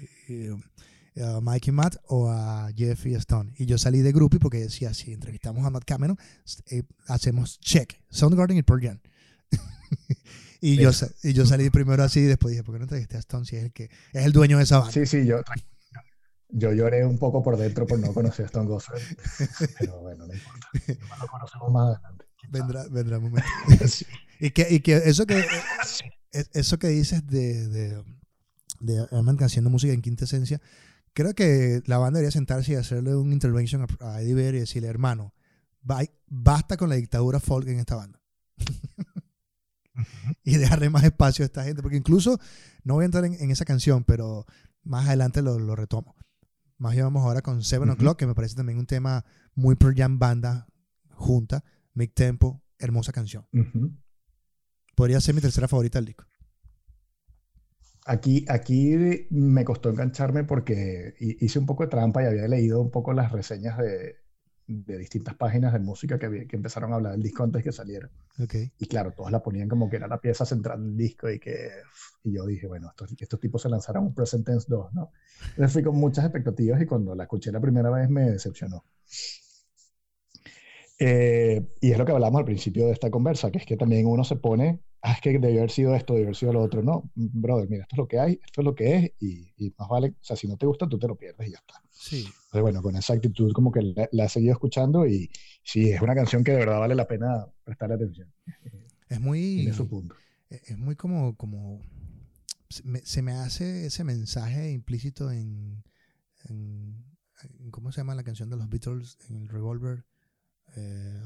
Mike y Matt o a Jeff y Stone? Y yo salí de grupo porque decía: si entrevistamos a Matt Cameron, eh, hacemos check. Soundgarden y Pearl Jam. y, yo, y yo salí primero así y después dije: ¿por qué no entrevisté a Stone si es el que es el dueño de esa banda? Sí, sí, yo yo lloré un poco por dentro por no conocer a Stone Gossard, pero bueno, no importa. Lo conocemos más adelante. Vendrá, vendrá un momento. y, que, y que eso que e, eso que dices de, de, de haciendo música en quinta esencia, creo que la banda debería sentarse y hacerle un intervention a, Eddie Vedder y decirle, hermano, basta con la dictadura folk en esta banda. y dejarle más espacio a esta gente, porque incluso, no voy a entrar en, esa canción, pero más adelante lo, lo retomo. Más llevamos ahora con Seven O'Clock, que me parece también un tema muy pro jam banda junta, mid tempo, hermosa canción. Podría ser mi tercera favorita del disco. Aquí, aquí me costó engancharme porque hice un poco de trampa y había leído un poco las reseñas de, de distintas páginas de música que, que, empezaron a hablar del disco antes que saliera. Okay. Y claro, todos la ponían como que era la pieza central del disco y que y yo dije, bueno, estos, estos tipos se lanzaron un Present Tense 2, ¿no? Entonces fui con muchas expectativas y cuando la escuché la primera vez me decepcionó. Eh, y es lo que hablamos al principio de esta conversa, que es que también uno se pone, ah, es que debe haber sido esto, debe haber sido lo otro. No, brother, mira, esto es lo que hay, esto es lo que es, y, y más vale, o sea, si no te gusta, tú te lo pierdes y ya está. Sí. Entonces, bueno, con esa actitud como que la, he seguido escuchando y sí, es una canción que de verdad vale la pena prestarle atención. Es muy... Tiene su punto. E, es muy como, como se me hace ese mensaje implícito en, en, ¿cómo se llama la canción de los Beatles? En el Revolver. Eh,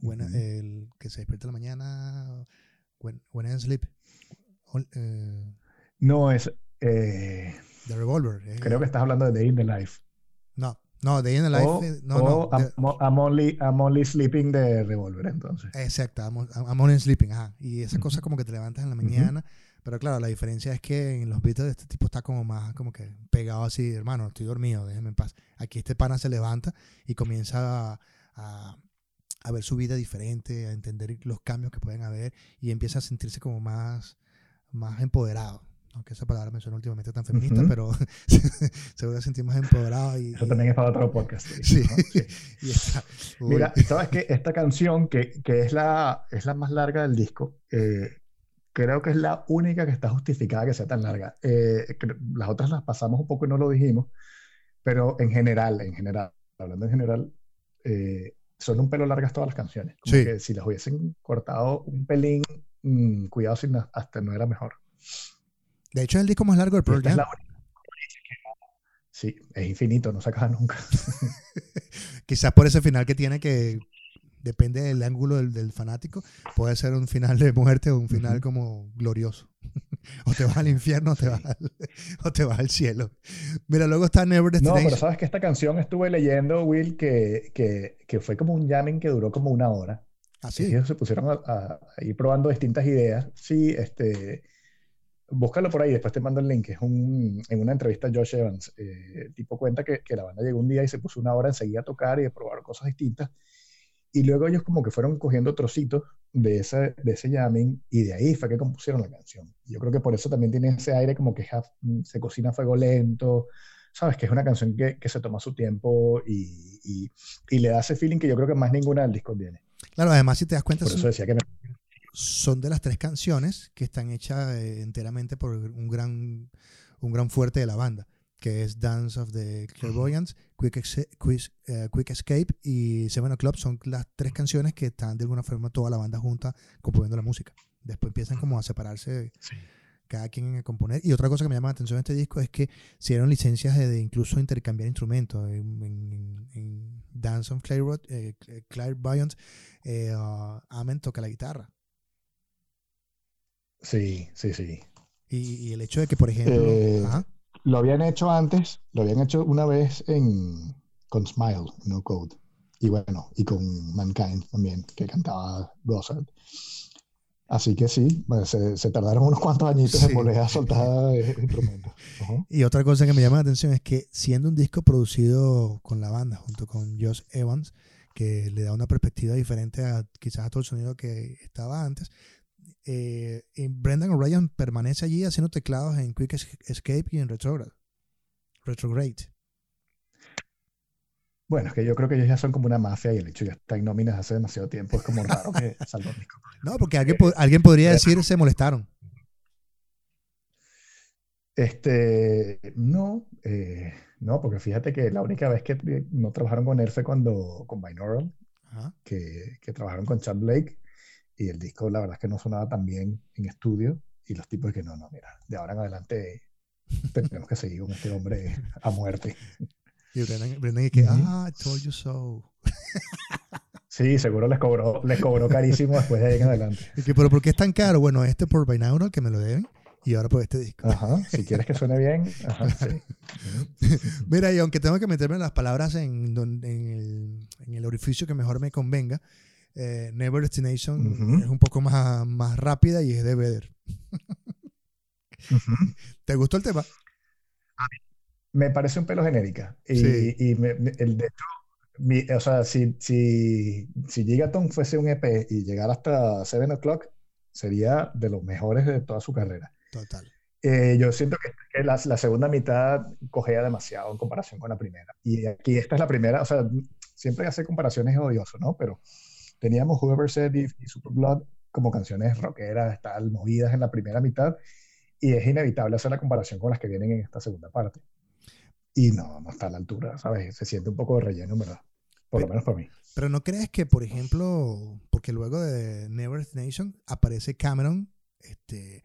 buena, el que se despierta en la mañana, when, when I sleep. Eh, no, es... Eh, the Revolver. creo que estás hablando de Day in the Life. No, no, Day in the Life. no, no. I'm, only, I'm, only, Sleeping de Revolver, entonces. Exacto, I'm, Only Sleeping, ajá. Y esa cosa como que te levantas en la mañana. Pero claro, la diferencia es que en los Beatles este tipo está como más como que pegado así, hermano, estoy dormido, déjeme en paz. Aquí este pana se levanta y comienza a, a, ver su vida diferente, a entender los cambios que pueden haber y empieza a sentirse como más, más empoderado. Aunque esa palabra me suena últimamente tan feminista, pero se vuelve a sentir más empoderado. Y, Eso también es para otro podcast. Sí. Mira, sabes que esta canción, que, que, es, la, es la más larga del disco, eh, creo que es la única que está justificada que sea tan larga. Eh, las otras las pasamos un poco y no lo dijimos, pero en general, en general, hablando en general, eh, son un pelo largas todas las canciones. Como que si las hubiesen cortado un pelín, mm, cuidado si hasta no era mejor. De hecho, es el disco más largo del programa. Sí, es infinito, no se acaba nunca. Quizás por ese final que tiene que depende del ángulo del, fanático, puede ser un final de muerte o un final como glorioso. o te vas al infierno o te, vas al, o te vas al cielo. Mira, luego está Never Destination. No, pero sabes que esta canción estuve leyendo, Will, que, que, que fue como un jamming que duró como una hora. Así. ¿Ah, Ellos se pusieron a, ir probando distintas ideas. Sí, este, búscalo por ahí, después te mando el link. Es un, en una entrevista a Josh Evans. Eh, el tipo cuenta que, que, la banda llegó un día y se puso una hora enseguida a tocar y a probar cosas distintas. Y luego ellos como que fueron cogiendo trocitos de ese, de ese jamming y de ahí fue que compusieron la canción. Yo creo que por eso también tiene ese aire como que mm, se cocina a fuego lento, ¿sabes? Que es una canción que, que se toma su tiempo y, y, y, le da ese feeling que yo creo que más ninguna del disco tiene. Claro, además si te das cuenta... Por eso decía que Son de las tres canciones que están hechas eh, enteramente por un gran, un gran fuerte de la banda que es Dance of the Clairvoyants, Quick, eh, Quick, Escape y Seven O'Clock son las tres canciones que están de alguna forma toda la banda junta componiendo la música. Después empiezan como a separarse cada quien a componer. Y otra cosa que me llama la atención de este disco es que se dieron licencias de, incluso intercambiar instrumentos. En, Dance of eh, Clairvoyants, eh, uh, Amen toca la guitarra. Sí, sí, sí. Y, el hecho de que, por ejemplo... Lo habían hecho antes, lo habían hecho una vez en, con Smile, No Code. Y bueno, y con Mankind también, que cantaba Gossard. Así que sí, se, tardaron unos cuantos añitos en volver a soltar instrumentos. Y otra cosa que me llama la atención es que siendo un disco producido con la banda, junto con Josh Evans, que le da una perspectiva diferente a quizás a todo el sonido que estaba antes, eh, Brendan O'Ryan permanece allí haciendo teclados en Quick Escape y en Retrograde. Retrograde. Bueno, es que yo creo que ellos ya son como una mafia y el hecho ya está en nóminas hace demasiado tiempo. Es como raro que. No, porque alguien, alguien podría decir se molestaron. Este, no, eh, no, porque fíjate que la única vez que no trabajaron con él fue cuando con Binaural, que, que, trabajaron con Chad Blake y el disco la verdad es que no sonaba tan bien en estudio y los tipos que no, no, mira, de ahora en adelante tenemos que seguir con este hombre a muerte. Y Brendan, y que, ah, I told you so. Sí, seguro les cobró, les cobró carísimo después de ahí en adelante. Y que, pero ¿por qué es tan caro? Bueno, este por Binaural que me lo deben y ahora por este disco. Ajá, si quieres que suene bien. Ajá, sí. Mira, y aunque tengo que meterme las palabras en, en, el, en el orificio que mejor me convenga, eh, Never Destination es un poco más, más rápida y es de Vedder. ¿Te gustó el tema? Me parece un pelo genérica. Y, el de hecho, o sea, si, si, si Gigaton fuese un EP y llegara hasta 7 O'Clock, sería de los mejores de toda su carrera. Total. Eh, yo siento que, la, la, segunda mitad cogea demasiado en comparación con la primera. Y aquí esta es la primera, o sea, siempre hace comparaciones odioso, ¿no? Pero teníamos Whoever Said y, Super Blood como canciones rockeras, tal, movidas en la primera mitad, y es inevitable hacer la comparación con las que vienen en esta segunda parte. Y no, no está a la altura, ¿sabes? Se siente un poco de relleno, ¿verdad? Por lo menos para mí. Pero no crees que, por ejemplo, porque luego de Never Nation aparece Cameron, este,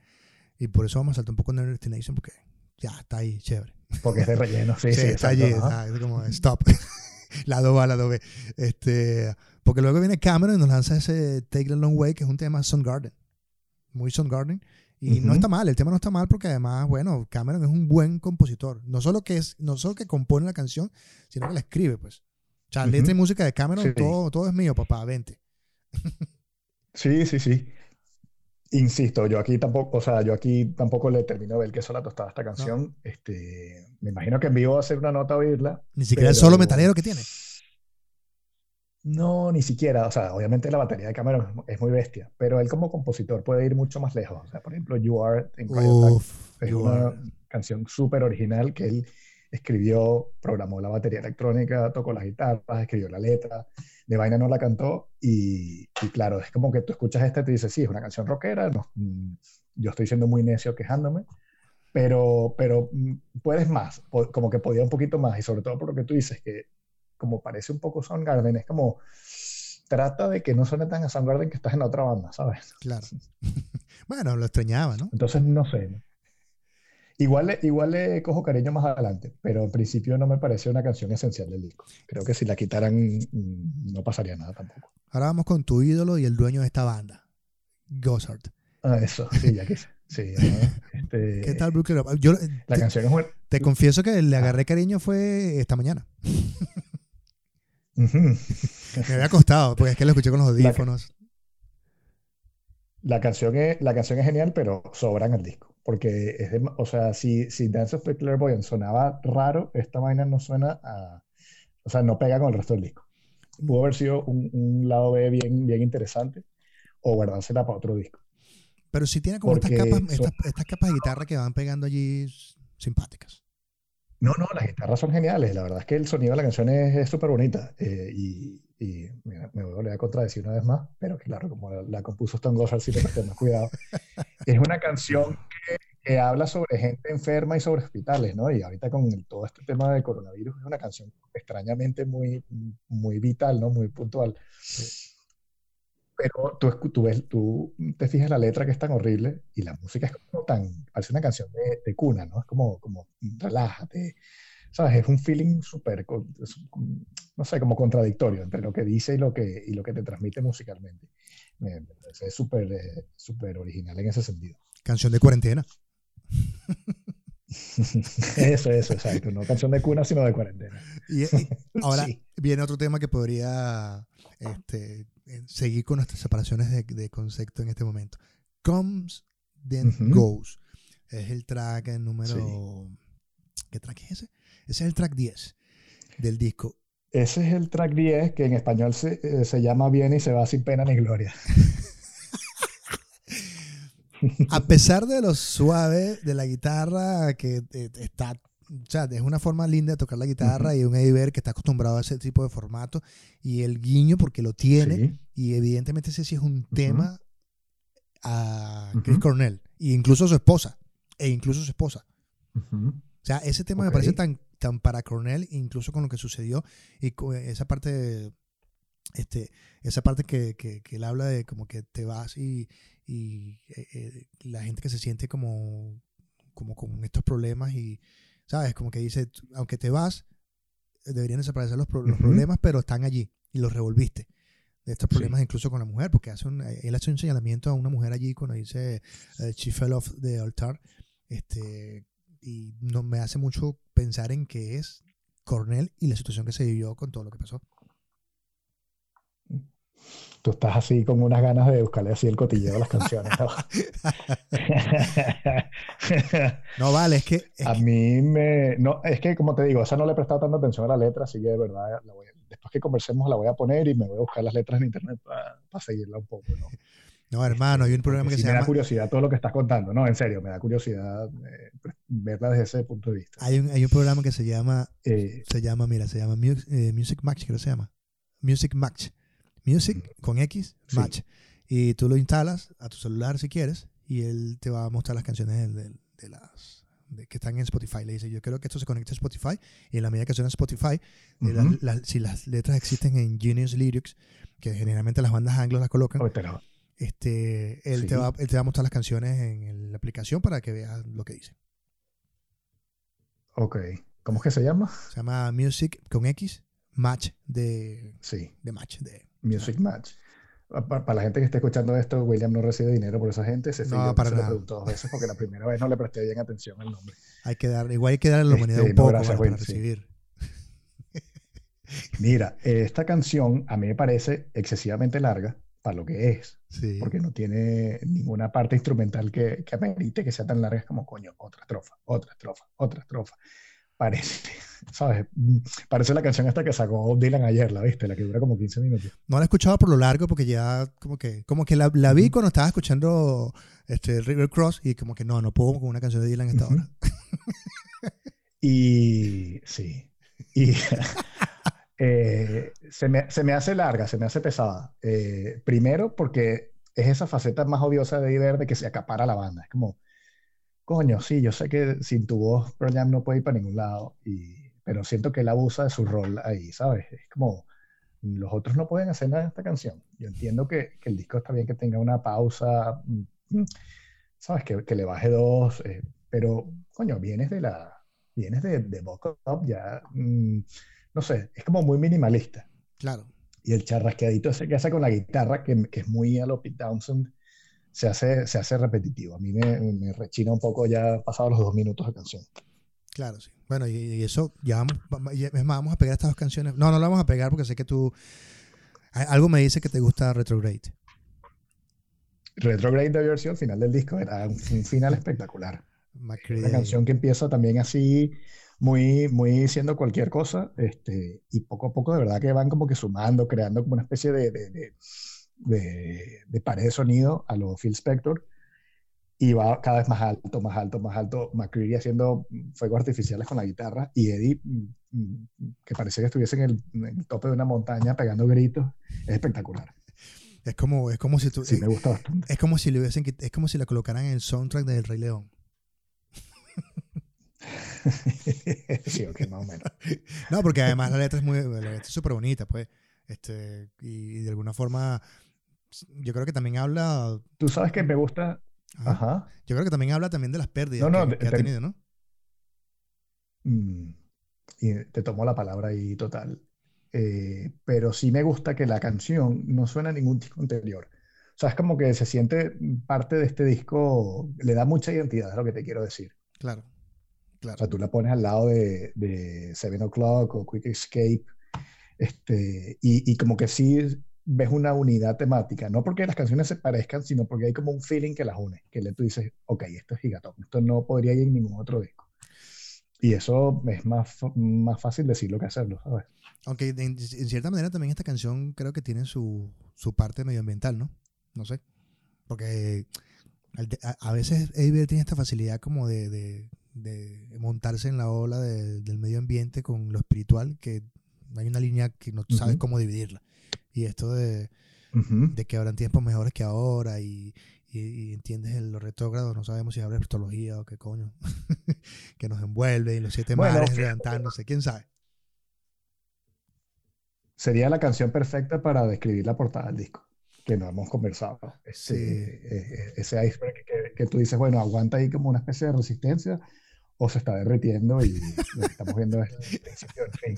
y por eso vamos a saltar un poco Never Nation, porque ya está ahí, chévere. Porque es de relleno, sí, sí. está allí, está, es como stop. lado A, lado B. Este, porque luego viene Cameron y nos lanza ese Take the Long Way, que es un tema Garden Muy Garden Y no está mal, el tema no está mal porque además, bueno, Cameron es un buen compositor. No solo que es, no solo que compone la canción, sino que la escribe, pues. O sea, letra y música de Cameron, todo, todo es mío, papá, vente. sí, sí, sí. Insisto, yo aquí tampoco, o sea, yo aquí tampoco le termino de ver que la tostada esta canción. Este, me imagino que en vivo va a hacer una nota a oírla. Ni siquiera el solo metalero que tiene. No, ni siquiera. O sea, obviamente la batería de Cameron es muy bestia, pero él como compositor puede ir mucho más lejos. O sea, por ejemplo, You Are en es una canción súper original que él escribió, programó la batería electrónica, tocó las guitarras, escribió la letra. De vaina no la cantó y, claro, es como que tú escuchas esta y te dices, sí, es una canción rockera, mm, yo estoy siendo muy necio quejándome, pero, pero mm, puedes más, como que podía un poquito más y sobre todo por lo que tú dices, que como parece un poco Soundgarden, es como trata de que no suene tan a Soundgarden que estás en otra banda, ¿sabes? Claro. bueno, lo extrañaba, ¿no? Entonces, no sé. Igual, igual le cojo cariño más adelante, pero en principio no me parece una canción esencial del disco. Creo que si la quitaran mm, no pasaría nada tampoco. Ahora vamos con tu ídolo y el dueño de esta banda, Gossard. Ah, eso, sí, ya que sí. Este, ¿Qué tal, Brooklyn? Yo, la te, canción es buena. Te confieso que le agarré cariño fue esta mañana. Me había costado, porque es que lo escuché con los audífonos. La, canción es, la canción es genial, pero sobra en el disco. Porque es de, o sea, si, si Dance of the Clairvoyant sonaba raro, esta vaina no suena a. O sea, no pega con el resto del disco. Pudo haber sido un, un lado B bien, bien interesante o guardársela para otro disco. Pero sí tiene como estas capas, estas, capas de guitarra que van pegando allí simpáticas. No, no, las guitarras son geniales. La verdad es que el sonido de la canción es súper bonita. Eh, y, me voy a contradecir una vez más, pero claro, como la, compuso Stone Gossard, sí tengo que más cuidado. es una canción que, habla sobre gente enferma y sobre hospitales, ¿no? Y ahorita con todo este tema del coronavirus es una canción extrañamente muy, muy vital, ¿no? Muy puntual. Pero tú, tú, ves, tú te fijas la letra que es tan horrible y la música es como tan, parece una canción de, de cuna, ¿no? Es como, como relájate, ¿sabes? Es un feeling súper, no sé, como contradictorio entre lo que dice y lo que, y lo que te transmite musicalmente. Me, parece súper eh, súper original en ese sentido. Canción de cuarentena. eso, eso, exacto. No canción de cuna, sino de cuarentena. Y, ahora viene otro tema que podría este, seguir con nuestras separaciones de, de, concepto en este momento. Comes, then goes. Es el track número. ¿Qué track es ese? Ese es el track 10 del disco. Ese es el track 10 que en español se, eh, se llama Bien y se va sin pena ni gloria. A pesar de lo suave de la guitarra, que eh, está, o sea, es una forma linda de tocar la guitarra y un Eddie que está acostumbrado a ese tipo de formato y el guiño porque lo tiene y evidentemente ese sí es un tema a Chris Cornell e incluso su esposa e incluso su esposa. O sea, ese tema me parece tan tan para Cornell, incluso con lo que sucedió y esa parte, este, esa parte que, que, él habla de como que te vas y, y eh, eh, la gente que se siente como, como con estos problemas y, ¿sabes? Como que dice, aunque te vas, deberían desaparecer los, problemas, pero están allí y los revolviste. De estos problemas incluso con la mujer, porque hace un, él hace un señalamiento a una mujer allí cuando dice uh, She fell off the altar, este, y no, me hace mucho pensar en qué es Cornell y la situación que se vivió con todo lo que pasó. Tú estás así con unas ganas de buscarle así el cotilleo a las canciones. No, vale, es que... a mí me... No, es que como te digo, esa no le he prestado tanta atención a la letra, así que de verdad, después que conversemos la voy a poner y me voy a buscar las letras en internet para, para seguirla un poco. ¿no? No, hermano, hay un programa que se me llama. Me da curiosidad todo lo que estás contando, no, en serio, me da curiosidad eh, verla desde ese punto de vista. Hay un, hay un programa que se llama. Eh, se llama, mira, se llama eh, Music Match, creo que se llama. Music Match. Music con X, Match. Y tú lo instalas a tu celular si quieres y él te va a mostrar las canciones de, de, las que están en Spotify. Le dice, yo creo que esto se conecta a Spotify y en la medida que suena Spotify, si las letras existen en Genius Lyrics, que generalmente las bandas anglos las colocan, este, él, te va, él te va a mostrar las canciones en la aplicación para que veas lo que dice. Ok. ¿Cómo es que se llama? Se llama Music con X, Match de. Sí. De Match. De, Music Match. Para, la gente que esté escuchando esto, William no recibe dinero por esa gente. Se no, para nada. dos veces porque la primera vez no le presté bien atención al nombre. Hay que dar, igual hay que darle a la humanidad este, un poco para, recibir. Mira, esta canción a mí me parece excesivamente larga para lo que es. Porque no tiene ninguna parte instrumental que, que amerite que sea tan larga como, coño, otra estrofa, otra estrofa, otra estrofa. Parece, ¿sabes? Parece la canción esta que sacó Dylan ayer, ¿la viste? La que dura como 15 minutos. No la he escuchado por lo largo porque ya como que, como que la, la vi cuando estaba escuchando este, River Cross y como que no, no puedo con una canción de Dylan esta hora. y sí. Y Eh, se, me, se, me, hace larga, se me hace pesada. Eh, primero porque es esa faceta más odiosa de Iber de que se acapara la banda. Es como, coño, sí, yo sé que sin tu voz Pearl Jam no puede ir para ningún lado, y, pero siento que él abusa de su rol ahí, ¿sabes? Es como, los otros no pueden hacer nada en esta canción. Yo entiendo que, que el disco está bien que tenga una pausa, mm, mm, ¿sabes? Que, que le baje dos, eh, pero, coño, vienes de la, vienes de, de Up, ya, mm, no sé, es como muy minimalista. Claro. Y el charrasqueadito ese que hace con la guitarra, que, que es muy a lo Pete Townsend, se hace, se hace repetitivo. A mí me, me rechina un poco ya pasados los dos minutos de canción. Claro, sí. Bueno, y, eso, ya vamos, es más, vamos a pegar estas dos canciones. No, no lo vamos a pegar porque sé que tú. Algo me dice que te gusta Retrograde. Retrograde debió haber sido el final del disco, era un, final espectacular. Una canción que empieza también así, muy, muy siendo cualquier cosa, este, y poco a poco de verdad que van como que sumando, creando como una especie de, de, de, de pared de sonido a los Phil Spector, y va cada vez más alto, más alto, más alto. McCready haciendo fuegos artificiales con la guitarra y Eddie, mm, mm, que parecía que estuviese en el, en el tope de una montaña pegando gritos, es espectacular. Es como, es como si tú. Sí, me gusta bastante. Es como si le hubiesen, es como si la colocaran en el soundtrack del Rey León. sí, ok, más o menos. No, porque además la letra es muy, la letra es súper bonita, pues. Este, y de alguna forma, yo creo que también habla. Tú sabes que me gusta. Ajá. Yo creo que también habla también de las pérdidas que, ha tenido, ¿no? Mm, y te tomo la palabra ahí total. Eh, pero sí me gusta que la canción no suena a ningún disco anterior. O sea, es como que se siente parte de este disco, le da mucha identidad, es lo que te quiero decir. Claro, claro. O sea, tú la pones al lado de, de Seven O'Clock o Quick Escape, este, y, y, como que sí ves una unidad temática, no porque las canciones se parezcan, sino porque hay como un feeling que las une, que le tú dices, ok, esto es Gigatón, esto no podría ir en ningún otro disco. Y eso es más, más fácil decirlo que hacerlo, ¿sabes? Aunque en, cierta manera también esta canción creo que tiene su, su parte medioambiental, ¿no? No sé. Porque a, veces Eddie tiene esta facilidad como de, de, de montarse en la ola del medio ambiente con lo espiritual, que hay una línea que no sabes cómo dividirla. Y esto de, de que habrán tiempos mejores que ahora y, y, entiendes el, los retrógrados, no sabemos si habrá astrología o qué coño, que nos envuelve y los siete mares levantándose, quién sabe. Sería la canción perfecta para describir la portada del disco, que no hemos conversado. Ese, eh, ese iceberg que, que, tú dices, bueno, aguanta ahí como una especie de resistencia, o se está derritiendo y estamos viendo el principio del fin.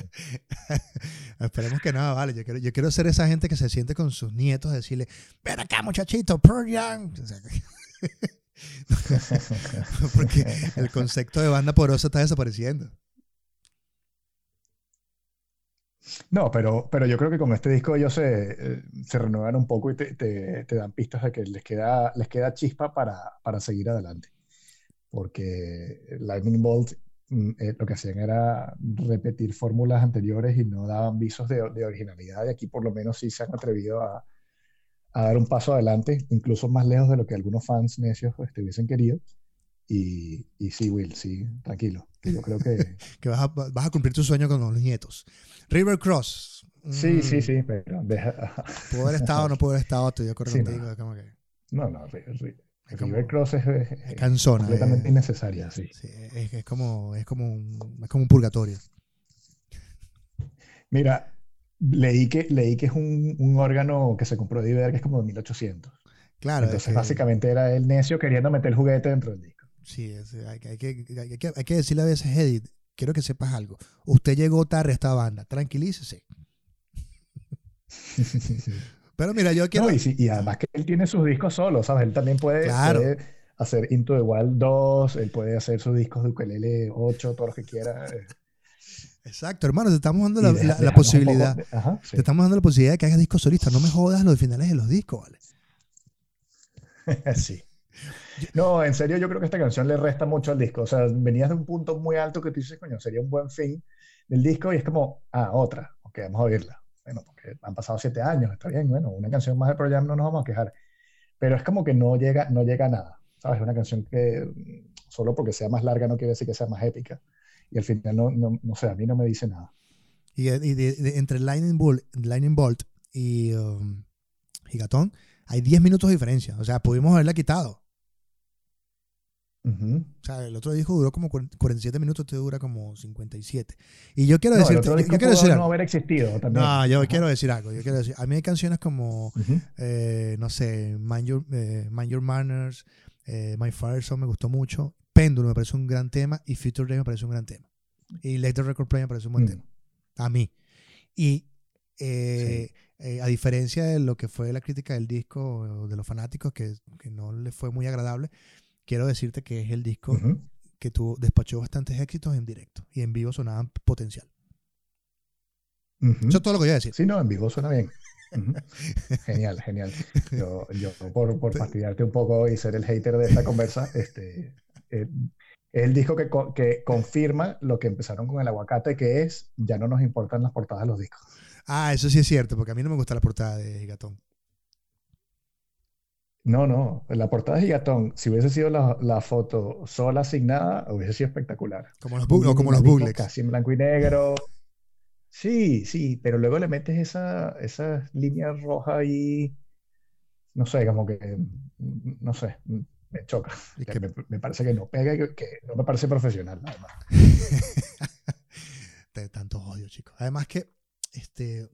Esperemos que no, vale. Yo quiero, yo quiero ser esa gente que se siente con sus nietos, decirle, ven acá muchachito, Pearl Young. porque el concepto de banda porosa está desapareciendo. No, pero, pero yo creo que con este disco ellos se, eh, se renuevan un poco y te, te, te, dan pistas de que les queda, les queda chispa para, para seguir adelante porque Lightning Bolt mm, eh, lo que hacían era repetir fórmulas anteriores y no daban visos de, originalidad. Y aquí por lo menos sí se han atrevido a, dar un paso adelante, incluso más lejos de lo que algunos fans necios este, hubiesen querido. Y, y, sí, Will, sí, tranquilo. yo creo que... que vas a, vas a, cumplir tu sueño con los nietos. River Cross. Sí, sí, mm. sí, pero... ¿Pudo haber estado o no pudo haber estado? Estoy de acuerdo contigo. No. Como que... no, no, el River Cross es, es cansona, completamente innecesaria, sí. sí es, como, es, como un, es como un purgatorio. Mira, leí que, leí que es un, un órgano que se compró de Iber que es como de 1800. Claro. Entonces, básicamente era el necio queriendo meter el juguete dentro del disco. Sí, hay, hay, que, hay, que, hay que decirle a veces, Edith, quiero que sepas algo. Usted llegó tarde a esta banda, tranquilícese. Pero mira, yo quiero. No, y, además que él tiene sus discos solos, ¿sabes? Él también puede, hacer Into the Wild 2, él puede hacer sus discos de ukelele 8, todo lo que quiera. Exacto, hermano, te estamos dando la, posibilidad. Te estamos dando la posibilidad de que hagas discos solistas. No me jodas los finales de los discos, ¿vale? sí. No, en serio, yo creo que esta canción le resta mucho al disco. O sea, venías de un punto muy alto que tú dices, coño, sería un buen fin del disco y es como, ah, otra. Ok, vamos a oírla bueno, porque han pasado siete años, está bien, bueno, una canción más de Pearl Jam no nos vamos a quejar, pero es como que no llega, no llega a nada, ¿sabes? Una canción que mm, solo porque sea más larga no quiere decir que sea más épica, y al final no, no, no sé, a mí no me dice nada. Y, entre Lightning Bolt, Lightning Bolt y um, Gigatón hay 10 minutos de diferencia, o sea, pudimos haberla quitado. O sea, el otro disco duró como 47 minutos, este dura como 57. Y yo quiero decir. yo, quiero decir no haber existido también. No, yo quiero decir algo. Yo quiero decir, a mí hay canciones como, eh, no sé, Mind Your, eh, Mind Your Manners, eh, My Fire Song me gustó mucho. Péndulo me parece un gran tema y Future Day me parece un gran tema. Y Let the Record Play me parece un buen Mm. tema. A mí. Y eh, eh, a diferencia de lo que fue la crítica del disco de los fanáticos, que, que no le fue muy agradable, quiero decirte que es el disco que tuvo, despachó bastantes éxitos en directo y en vivo sonaban potencial. Eso es todo lo que voy a decir. Sí, no, en vivo suena bien. Genial, genial. Yo, yo por, por fastidiarte un poco y ser el hater de esta conversa, este, eh, es el disco que, que confirma lo que empezaron con el aguacate, que es ya no nos importan las portadas de los discos. Ah, eso sí es cierto, porque a mí no me gusta la portada de Gigatón. No, no, la portada de Gigatón, si hubiese sido la, la foto sola, asignada, hubiese sido espectacular. Como los, Un bu- o como los bootlegs. Casi en blanco y negro. Sí, sí, pero luego le metes esa, esa línea roja ahí, no sé, como que, no sé, me choca. Y Que me, me parece que no pega, que, que no me parece profesional, además. de tanto odio, chicos. Además que, este,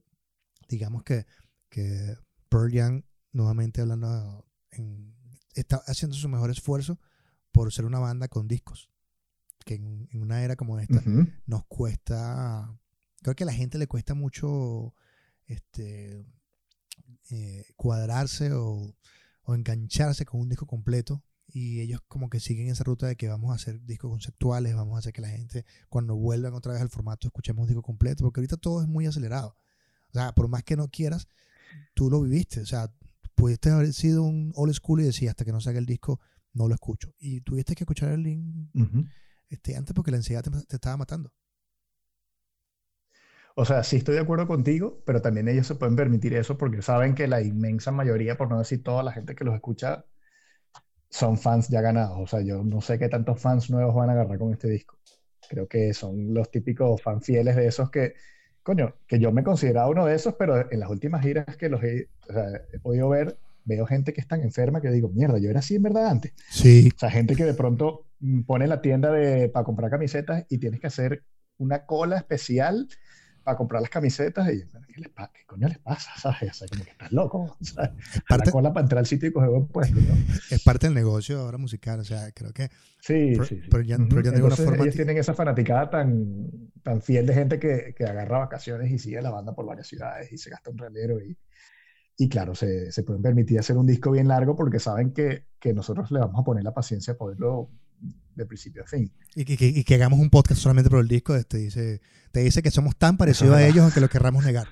digamos que, que Pearl Jam, nuevamente hablando, en- está haciendo su mejor esfuerzo por ser una banda con discos. Que en, en una era como esta nos cuesta, creo que a la gente le cuesta mucho este, eh, cuadrarse o, o engancharse con un disco completo. Y ellos como que siguen esa ruta de que vamos a hacer discos conceptuales, vamos a hacer que la gente cuando vuelvan otra vez al formato escuchemos disco completo, porque ahorita todo es muy acelerado. O sea, por más que no quieras, tú lo viviste. O sea, pudiste haber sido un old school y decir hasta que no salga el disco no lo escucho. Y tuviste que escuchar el link este, antes porque la ansiedad te, te estaba matando. O sea, sí estoy de acuerdo contigo, pero también ellos se pueden permitir eso porque saben que la inmensa mayoría, por no decir toda la gente que los escucha, son fans ya ganados. O sea, yo no sé qué tantos fans nuevos van a agarrar con este disco. Creo que son los típicos fan fieles de esos que, coño, que yo me consideraba uno de esos, pero en las últimas giras que los he, o sea, he podido ver, veo gente que es tan enferma que digo, mierda, yo era así en verdad antes. Sí. O sea, gente que de pronto mm, pone la tienda de, para comprar camisetas y tienes que hacer una cola especial para comprar las camisetas y ¿qué, les qué coño les pasa? ¿Sabes? O sea, como que estás loco. Sea, Es a parte, la cola para entrar al sitio y coger buen puesto, ¿no? es parte del negocio ahora musical. O sea, creo que Sí, Pero- sí, sí. pero ya- Ujú. pero ya de forma ellos ti- tienen esa fanaticada tan, tan fiel de gente que, que agarra vacaciones y sigue la banda por varias ciudades y se gasta un realero y, y claro, se, se pueden permitir hacer un disco bien largo porque saben que, que nosotros le vamos a poner la paciencia a poderlo de principio a fin. y, que- y que hagamos un podcast solamente por el disco, te dice, te dice que somos tan parecidos a ellos aunque lo querramos negar.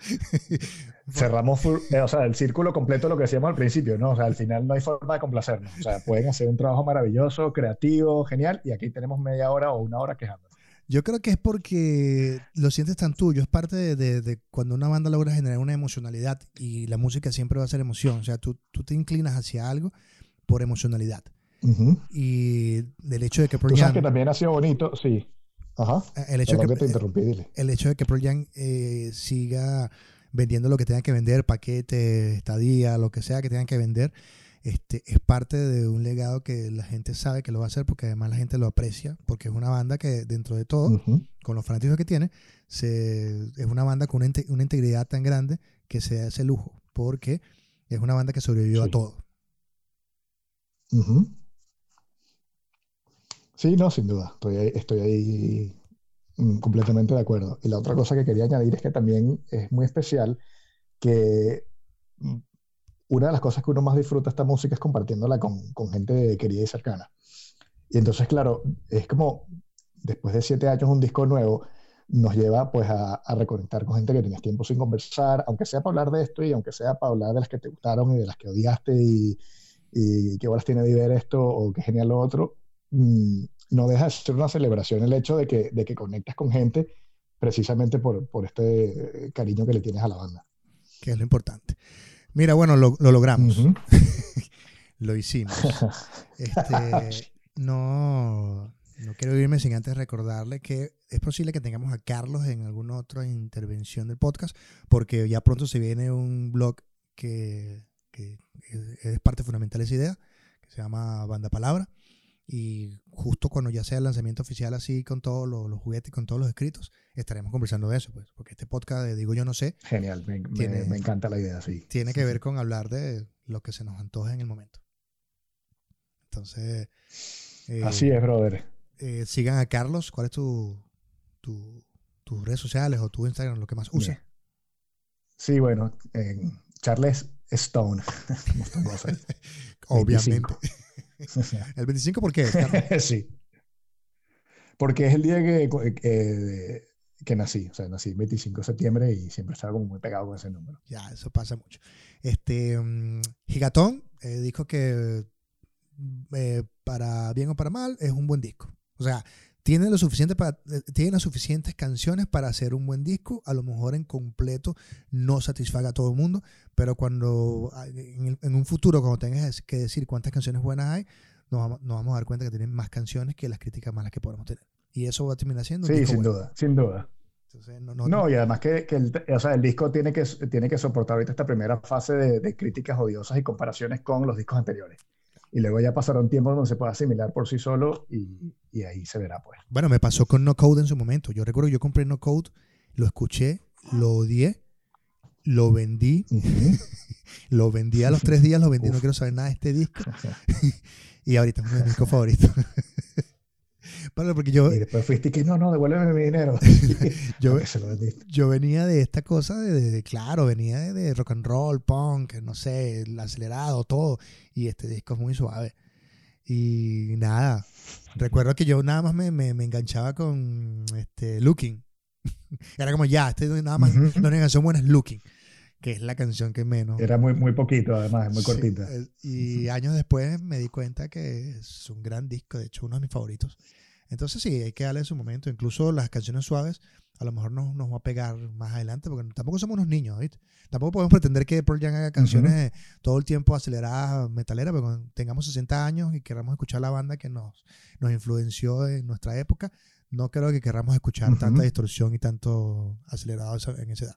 Cerramos, eh, o sea, el círculo completo de lo que decíamos al principio, ¿no? O sea, al final no hay forma de complacernos. O sea, pueden hacer un trabajo maravilloso, creativo, genial, y aquí tenemos media hora o una hora quejándonos. Yo creo que es porque lo sientes tan tuyo, es parte de, de- de cuando una banda logra generar una emocionalidad y la música siempre va a ser emoción, o sea, tú, tú te inclinas hacia algo por emocionalidad. Y del hecho de que Pearl Tú sabes Jam- que también ha sido bonito, sí. Ajá. el hecho de que, que te interrumpí, dile. el hecho de que Pearl Jam eh, siga vendiendo lo que tenga que vender, paquete, estadía, lo que sea que tengan que vender, este, es parte de un legado que la gente sabe que lo va a hacer porque además la gente lo aprecia, porque es una banda que dentro de todo, con los fanáticos que tiene, se, es una banda con una, inte- una integridad tan grande que se da ese lujo, porque es una banda que sobrevivió a Sí. Todo. Ujú. Sí, no, sin duda. Estoy ahí, estoy ahí mm, completamente de acuerdo. Y la otra cosa que quería añadir es que también es muy especial que mm, una de las cosas que uno más disfruta esta música es compartiéndola con, con gente querida y cercana. Y entonces, claro, es como después de siete años un disco nuevo nos lleva pues a, a reconectar con gente que tenías tiempo sin conversar, aunque sea para hablar de esto y aunque sea para hablar de las que te gustaron y de las que odiaste y, y qué horas tiene de ver esto o qué genial lo otro, mm, no deja de ser una celebración el hecho de que, de que conectas con gente precisamente por, por este eh, cariño que le tienes a la banda. que es lo importante. Mira, bueno, lo, lo logramos, lo hicimos. Este, no, no quiero irme sin antes recordarle que es posible que tengamos a Carlos en alguna otra intervención del podcast, porque ya pronto se viene un blog que, que es- parte fundamental de esa idea, que se llama Banda Palabra. Y justo cuando ya sea el lanzamiento oficial así con todos los, los juguetes, con todos los escritos, estaremos conversando de eso, pues, porque este podcast de Digo Yo No Sé Genial, me, me- Tiene- me encanta la idea, sí. tiene que ver con hablar de lo que se nos antoja en el momento. Entonces. Eh, Así es, brother. Eh, sigan a Carlos. ¿Cuál es tu, tu, tus redes sociales o tu Instagram, lo que más usa? Sí, bueno, Charles Stone. Obviamente. ¿El 25 por qué? sí. Porque es el día que, que nací, o sea, nací el 25 de septiembre y siempre estaba como muy pegado con ese número. Ya, eso pasa mucho. Este, um, Gigatón eh, dijo que eh, para bien o para mal es un buen disco. O sea, tiene, lo suficiente para, eh, tiene las suficientes canciones para hacer un buen disco. A lo mejor en completo no satisfaga a todo el mundo, pero cuando en, en un futuro, cuando tengas que decir cuántas canciones buenas hay, nos vamos, nos vamos a dar cuenta que tienen más canciones que las críticas malas que podemos tener. Y eso va a terminar siendo. Sí, sin duda, sin duda. no, y además que, que el, o sea, el, disco tiene que, tiene que soportar ahorita esta primera fase de, de, críticas odiosas y comparaciones con los discos anteriores. Y luego ya pasará un tiempo donde se pueda asimilar por sí solo y, y, ahí se verá, pues. Bueno, me pasó con No Code en su momento. Yo recuerdo que yo compré No Code, lo escuché, lo odié, lo vendí, lo vendí a los tres días, lo vendí, no quiero saber nada de este disco. y ahorita es de mis discos favoritos. porque yo, y después fuiste que no, no, devuélveme mi dinero. yo, yo venía de esta cosa de, claro, venía de, rock and roll, punk, no sé, el acelerado, todo. Y este disco es muy suave. Y nada, recuerdo que yo nada más me, me, enganchaba con este, Looking. Era como ya, este nada más, la única canción buena es Looking, que es la canción que menos. Era muy, muy poquito, además, muy cortita. Y años después me di cuenta que es un gran disco, de hecho, uno de mis favoritos. Entonces sí, hay que darle su momento. Incluso las canciones suaves a lo mejor nos, nos va a pegar más adelante, porque tampoco somos unos niños, ¿viste? Tampoco podemos pretender que Pearl Jam haga canciones todo el tiempo aceleradas, metaleras, porque cuando tengamos 60 años y queramos escuchar la banda que nos, nos influenció en nuestra época, no creo que queramos escuchar tanta distorsión y tanto acelerado en esa edad.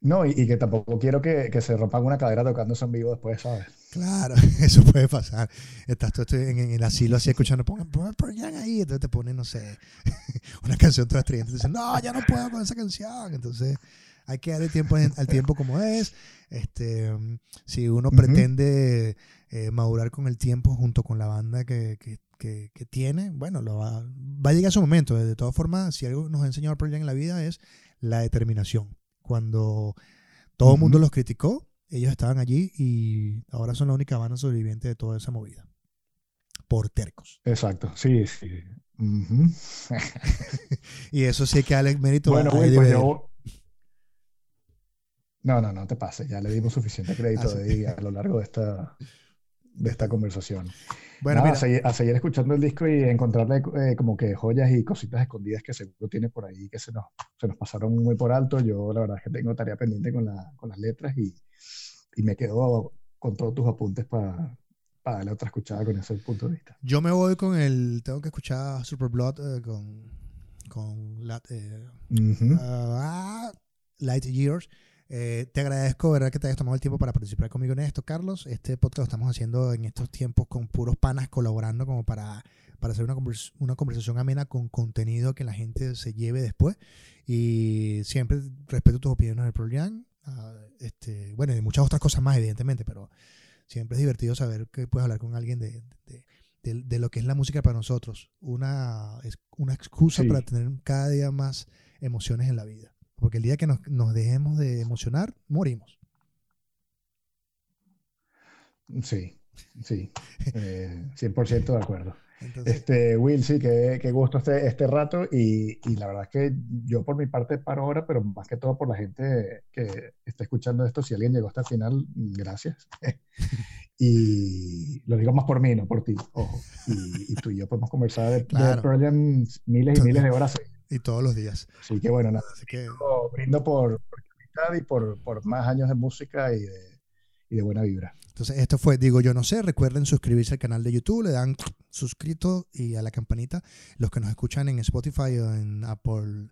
No, y, que tampoco quiero que, que, se rompan una cadera tocando eso en vivo después, ¿sabes? Claro, eso puede pasar. Estás tú en, en, el asilo así escuchando, pongan Pearl ahí, entonces te ponen, no sé, una canción toda estridente, y dicen, no, ya no puedo con esa canción. Entonces hay que darle tiempo al tiempo como es. Este, si uno pretende eh, madurar con el tiempo junto con la banda que, que, que, tiene, bueno, lo va, va, a llegar su momento. De todas formas, si algo nos ha enseñado Pearl en la vida es la determinación cuando todo el mundo los criticó, ellos estaban allí y ahora son la única banda sobreviviente de toda esa movida. Por tercos. Exacto, sí, sí. y eso sí que Alex mérito. Bueno, pues yo... No, no, no te pases. Ya le dimos suficiente crédito ah, a lo largo de esta, de esta conversación. Bueno, a, seguir, escuchando el disco y encontrarle eh, como que joyas y cositas escondidas que seguro tiene por ahí que se nos, se nos pasaron muy por alto. Yo la verdad es que tengo tarea pendiente con, la, con las letras y, y, me quedo con todos tus apuntes para, para darle otra escuchada con ese punto de vista. Yo me voy con el, tengo que escuchar Super Blood eh, con, con la, eh, ah, Light Years. Eh, te agradezco, ¿verdad? Que te hayas tomado el tiempo para participar conmigo en esto, Carlos. Este podcast lo estamos haciendo en estos tiempos con puros panas colaborando como para, para hacer una, una conversación amena con contenido que la gente se lleve después. Y siempre respeto tus opiniones del Prolian. Ah, este, bueno, y muchas otras cosas más, evidentemente, pero siempre es divertido saber que puedes hablar con alguien de, de, de, lo que es la música para nosotros. Una, una excusa para tener cada día más emociones en la vida. Porque el día que nos, dejemos de emocionar, morimos. Sí, sí, 100% eh, de acuerdo. este, Will, sí, qué, qué gusto este, este rato y, y, la verdad es que yo por mi parte paro ahora, pero más que todo por la gente que está escuchando esto, si alguien llegó hasta el final, gracias. y lo digo más por mí, no por ti, ojo. Y, tú y yo podemos conversar de, claro. miles y miles de horas. Y todos los días. Así que bueno, nada. Así que... Brindo por, por y por, por, más años de música y de, y de buena vibra. Entonces, esto fue Digo Yo No Sé. Recuerden suscribirse al canal de YouTube, le dan suscrito y a la campanita. Los que nos escuchan en Spotify o en Apple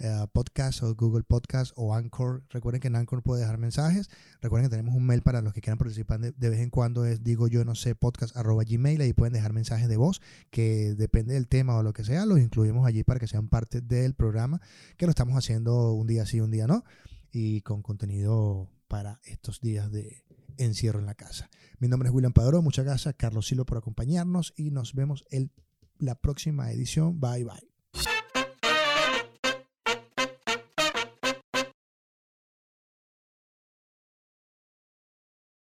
eh, podcast o Google Podcast o Anchor. Recuerden que en Anchor puede dejar mensajes. Recuerden que tenemos un mail para los que quieran participar de, vez en cuando. Es digo yo no sé podcast arroba gmail. Ahí pueden dejar mensajes de voz que depende del tema o lo que sea. Los incluimos allí para que sean parte del programa que lo estamos haciendo un día sí, un día no. Y con contenido para estos días de encierro en la casa. Mi nombre es William Padrón, muchas gracias, Carlos Silo por acompañarnos y nos vemos en la próxima edición. Bye bye.